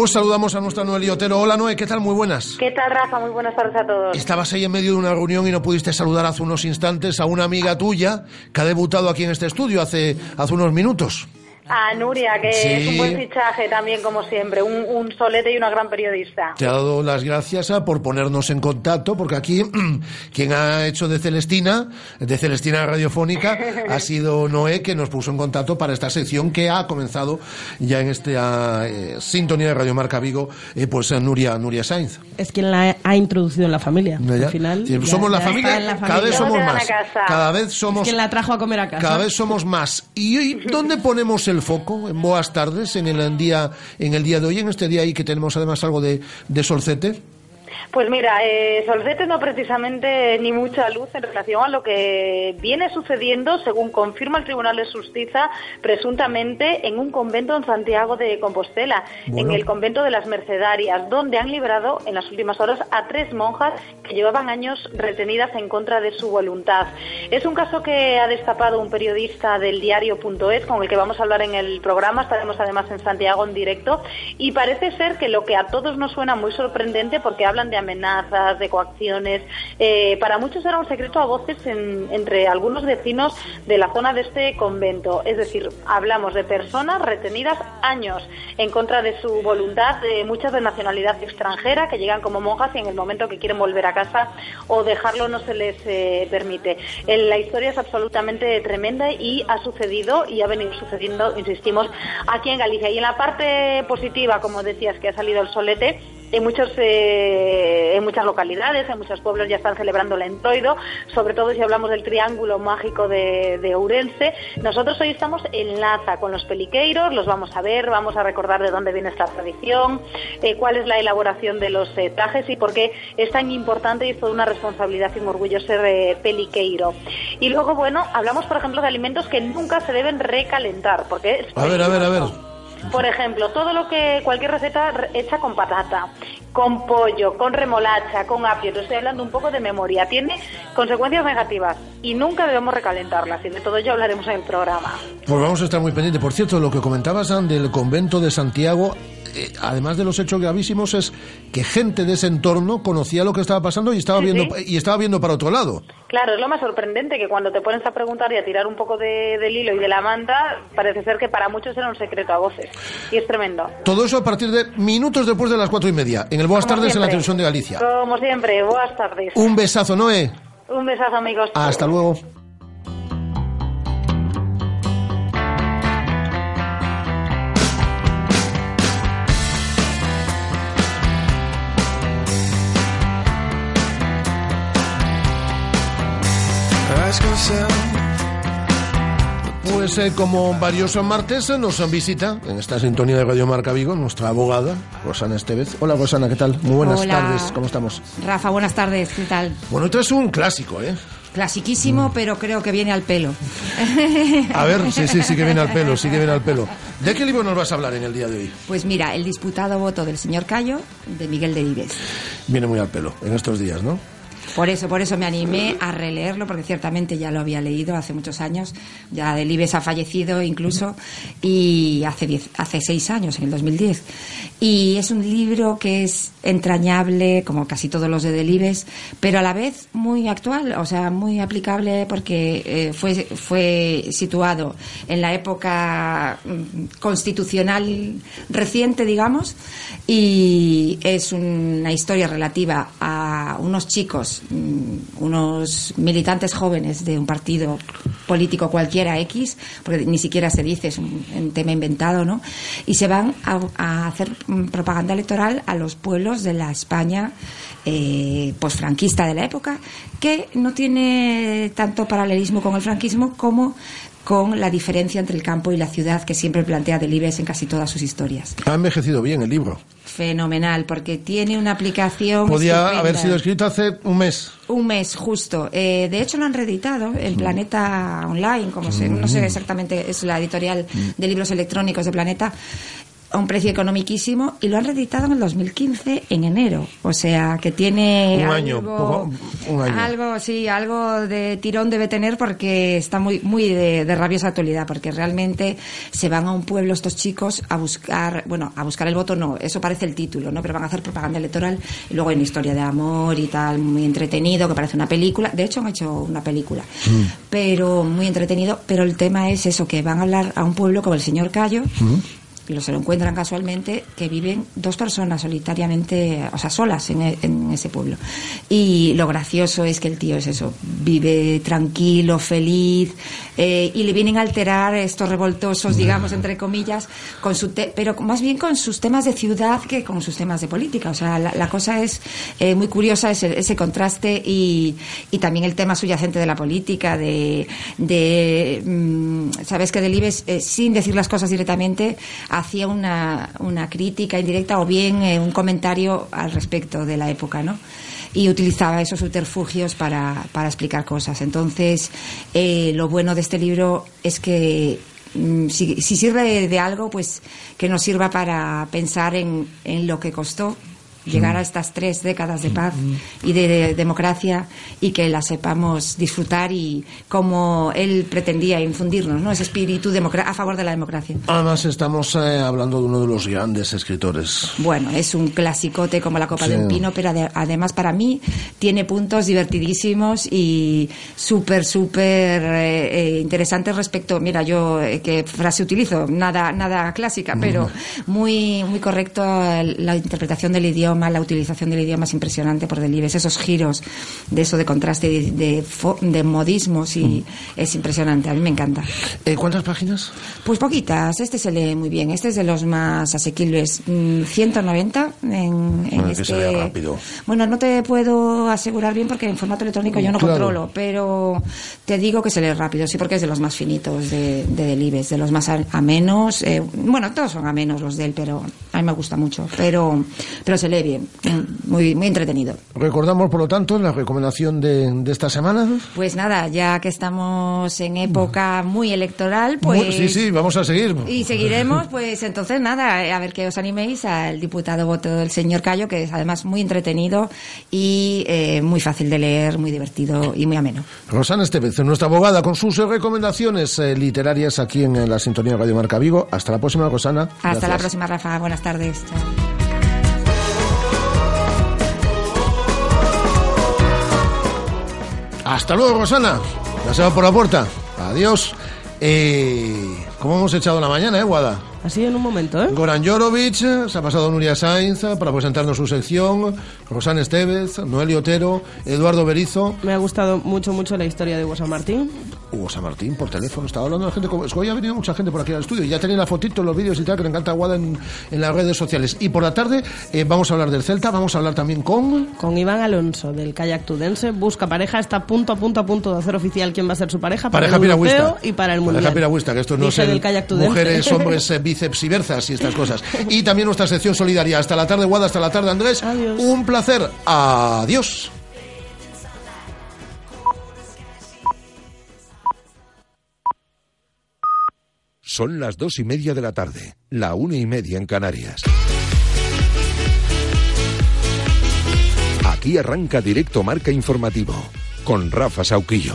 Pues saludamos a nuestra Noel Otero. Hola Noé, ¿qué tal? Muy buenas. ¿Qué tal, Rafa? Muy buenas tardes a todos. Estabas ahí en medio de una reunión y no pudiste saludar hace unos instantes a una amiga tuya que ha debutado aquí en este estudio hace, hace unos minutos. A Nuria, que Sí. es un buen fichaje también, como siempre. Un, un solete y una gran periodista. Te ha dado las gracias ah, por ponernos en contacto, porque aquí quien ha hecho de Celestina, de Celestina Radiofónica, ha sido Noé, que nos puso en contacto para esta sección que ha comenzado ya en esta eh, sintonía de Radio Marca Vigo, eh, pues eh, Nuria, Nuria Sainz. Es quien la ha introducido en la familia. Ya. Al final. Sí, ya- somos la ya familia, está en la cada familia. vez somos más. a. Cada vez somos Es quien la trajo a comer a casa. Cada vez somos más. ¿Y hoy dónde ponemos el foco? En Boas Tardes, en el día, en el día de hoy, en este día ahí que tenemos además algo de, de solcete. Pues mira, eh, Solcete no precisamente ni mucha luz en relación a lo que viene sucediendo, según confirma el Tribunal de Justicia, presuntamente en un convento en Santiago de Compostela, Bueno. en el convento de las Mercedarias, donde han liberado en las últimas horas a tres monjas que llevaban años retenidas en contra de su voluntad. Es un caso que ha destapado un periodista del diario.es con el que vamos a hablar en el programa. Estaremos además en Santiago en directo y parece ser que lo que a todos nos suena muy sorprendente porque de amenazas, de coacciones. eh, para muchos era un secreto a voces en- entre algunos vecinos de la zona de este convento. Es decir, hablamos de personas retenidas años en contra de su voluntad, de muchas de nacionalidad extranjera que llegan como monjas y en el momento que quieren volver a casa o dejarlo no se les eh, permite. Eh, La historia es absolutamente tremenda y ha sucedido y ha venido sucediendo, insistimos, aquí en Galicia. Y en la parte positiva, como decías, que ha salido el solete, en, muchos, eh, en muchas localidades, en muchos pueblos ya están celebrando el entroido, sobre todo si hablamos del triángulo mágico de, de Ourense. Nosotros hoy estamos en Laza con los peliqueiros, los vamos a ver, vamos a recordar de dónde viene esta tradición, eh, cuál es la elaboración de los eh, trajes y por qué es tan importante y es toda una responsabilidad y un orgullo ser eh, peliqueiro. Y luego, bueno, hablamos, por ejemplo, de alimentos que nunca se deben recalentar, porque es A ver, a ver, a ver. Por ejemplo, todo lo que cualquier receta re- hecha con patata, con pollo, con remolacha, con apio, te estoy hablando un poco de memoria, tiene consecuencias negativas y nunca debemos recalentarlas y de todo ello hablaremos en el programa. Pues vamos a estar muy pendientes. Por cierto, lo que comentabas del convento de Santiago, eh, además de los hechos gravísimos, es que gente de ese entorno conocía lo que estaba pasando y estaba Sí, viendo sí. y estaba viendo para otro lado. Claro, es lo más sorprendente que cuando te pones a preguntar y a tirar un poco de- del hilo y de la manta, parece ser que para muchos era un secreto a voces y es tremendo. Todo eso a partir de minutos después de las cuatro y media, en el Boas Como Tardes en la televisión de Galicia. Como siempre, buenas tardes. Un besazo, Noé. Un besazo, amigos. Hasta luego. Pues eh, como varios martes eh, nos visita en esta sintonía de Radio Marca Vigo nuestra abogada, Rosana Estevez. Hola Rosana, ¿qué tal? Muy buenas Hola. tardes, ¿cómo estamos? Rafa, buenas tardes, ¿qué tal? Bueno, esto es un clásico, ¿eh? Clasiquísimo, pero creo que viene al pelo. A ver, sí, sí, sí que viene al pelo, sí que viene al pelo. ¿De qué libro nos vas a hablar en el día de hoy? Pues mira, el disputado voto del señor Cayo, de Miguel de Vives. Viene muy al pelo en estos días, ¿no? Por eso, por eso me animé a releerlo, porque ciertamente ya lo había leído hace muchos años. Ya Delibes ha fallecido incluso, y hace, diez, hace seis años, en el 2010. Y es un libro que es entrañable, como casi todos los de Delibes, pero a la vez muy actual, o sea, muy aplicable, porque eh, fue, situado en la época mm, constitucional reciente, digamos, y es una historia relativa a unos chicos, mm, unos militantes jóvenes de un partido político cualquiera X, porque ni siquiera se dice, es un, tema inventado, ¿no? Y se van a, a hacer mm, propaganda electoral a los pueblos de la España eh, posfranquista de la época, que no tiene tanto paralelismo con el franquismo como con la diferencia entre el campo y la ciudad que siempre plantea Delibes en casi todas sus historias. Ha envejecido bien el libro. Fenomenal, porque tiene una aplicación. Podía estupenda. haber sido escrito hace un mes. Un mes, justo. Eh, de hecho, lo han reeditado en Planeta Online, como se, no sé exactamente, es la editorial de libros electrónicos de Planeta, a un precio económiquísimo, y lo han reeditado en el 2015, en enero. O sea, que tiene. Un algo, año, poco- un año. Algo, sí, algo de tirón debe tener porque está muy, muy de, de rabiosa actualidad, porque realmente se van a un pueblo estos chicos a buscar, bueno, a buscar el voto no, eso parece el título, ¿no? Pero van a hacer propaganda electoral y luego hay una historia de amor y tal, muy entretenido, que parece una película. De hecho, han hecho una película, pero muy entretenido. Pero el tema es eso, que van a hablar a un pueblo como el señor Cayo, y lo se lo encuentran casualmente, que viven dos personas solitariamente, o sea, solas en, e- en ese pueblo. Y lo gracioso es que el tío es eso, vive tranquilo, feliz, eh, y le vienen a alterar estos revoltosos, digamos, entre comillas, con su te- pero más bien con sus temas de ciudad que con sus temas de política. O sea, la, cosa es eh, muy curiosa, ese, ese contraste y, y también el tema subyacente de la política, de, de mm, sabes que Delibes, eh, sin decir las cosas directamente, hacía una, una crítica indirecta o bien eh, un comentario al respecto de la época, ¿no? y utilizaba esos subterfugios para, para explicar cosas. Entonces, eh, lo bueno de este libro es que mm, si, si sirve de algo, pues que nos sirva para pensar en, en lo que costó llegar a estas tres décadas de paz y de, de democracia y que la sepamos disfrutar y como él pretendía infundirnos, ¿no? Ese espíritu a favor de la democracia. Además, estamos eh, hablando de uno de los grandes escritores. Bueno, es un clasicote como la copa Sí. de un pino, pero ade- además para mí tiene puntos divertidísimos y súper, súper eh, eh, interesantes respecto, mira, yo eh, qué frase utilizo, nada, nada clásica, pero muy, muy correcto eh, la interpretación del idioma, la utilización del idioma es impresionante por Delibes, esos giros de eso de contraste, de, de, de modismos y es impresionante, a mí me encanta. Eh, ¿Cuántas páginas? Pues poquitas, este se lee muy bien, este es de los más asequibles, Mm, 190 en, en Bueno, que este... se lea rápido. Bueno, no te puedo asegurar bien porque en formato electrónico yo no Claro. controlo, pero te digo que se lee rápido, sí, porque es de los más finitos de, de Delibes, de los más a- amenos. eh, bueno, todos son amenos los de él, pero a mí me gusta mucho. Pero, pero se lee bien, muy, muy entretenido. Recordamos, por lo tanto, la recomendación de, de esta semana. Pues nada, ya que estamos en época muy electoral, pues... Muy- sí, sí, vamos a seguir. Y seguiremos, pues entonces nada, a ver que os animéis al diputado voto del señor Cayo, que es además muy entretenido y eh, muy fácil de leer, muy divertido y muy ameno. Rosana Estevez, nuestra abogada, con sus eh, recomendaciones eh, literarias aquí en, la sintonía Radio Marca Vigo. Hasta la próxima, Rosana. Hasta la Gracias. próxima, Rafa. Buenas tardes. Chao. Hasta luego, Rosana. Ya se va por la puerta. Adiós. Eh, ¿Cómo hemos echado la mañana, eh, Guada? Así en un momento, ¿eh? Goran Jorovic, se ha pasado Nuria Sainz para presentarnos su sección, Rosana Estevez, Noelio Otero, Eduardo Berizo. Me ha gustado mucho, mucho la historia de Hugo San Martín. Hugo San Martín, por teléfono, estaba hablando la gente. Como, es que hoy ha venido mucha gente por aquí al estudio y ya tenía la fotito, los vídeos y tal, que le encanta Guada en, en las redes sociales. Y por la tarde eh, vamos a hablar del Celta, vamos a hablar también con. Con Iván Alonso, del kayak tudense. Busca pareja, está punto, a punto, a punto de hacer oficial quién va a ser su pareja. Para Pareja el europeo piragüista. y para el mundial. Pareja piragüista, que esto no es el del kayak tudense. mujeres, hombres, eh, bíceps y berzas y estas cosas. Y también nuestra sección solidaria. Hasta la tarde, Guada, hasta la tarde, Andrés. Un placer. Adiós. Son las dos y media de la tarde, la una y media en Canarias. Aquí arranca directo Marca Informativo con Rafa Sauquillo.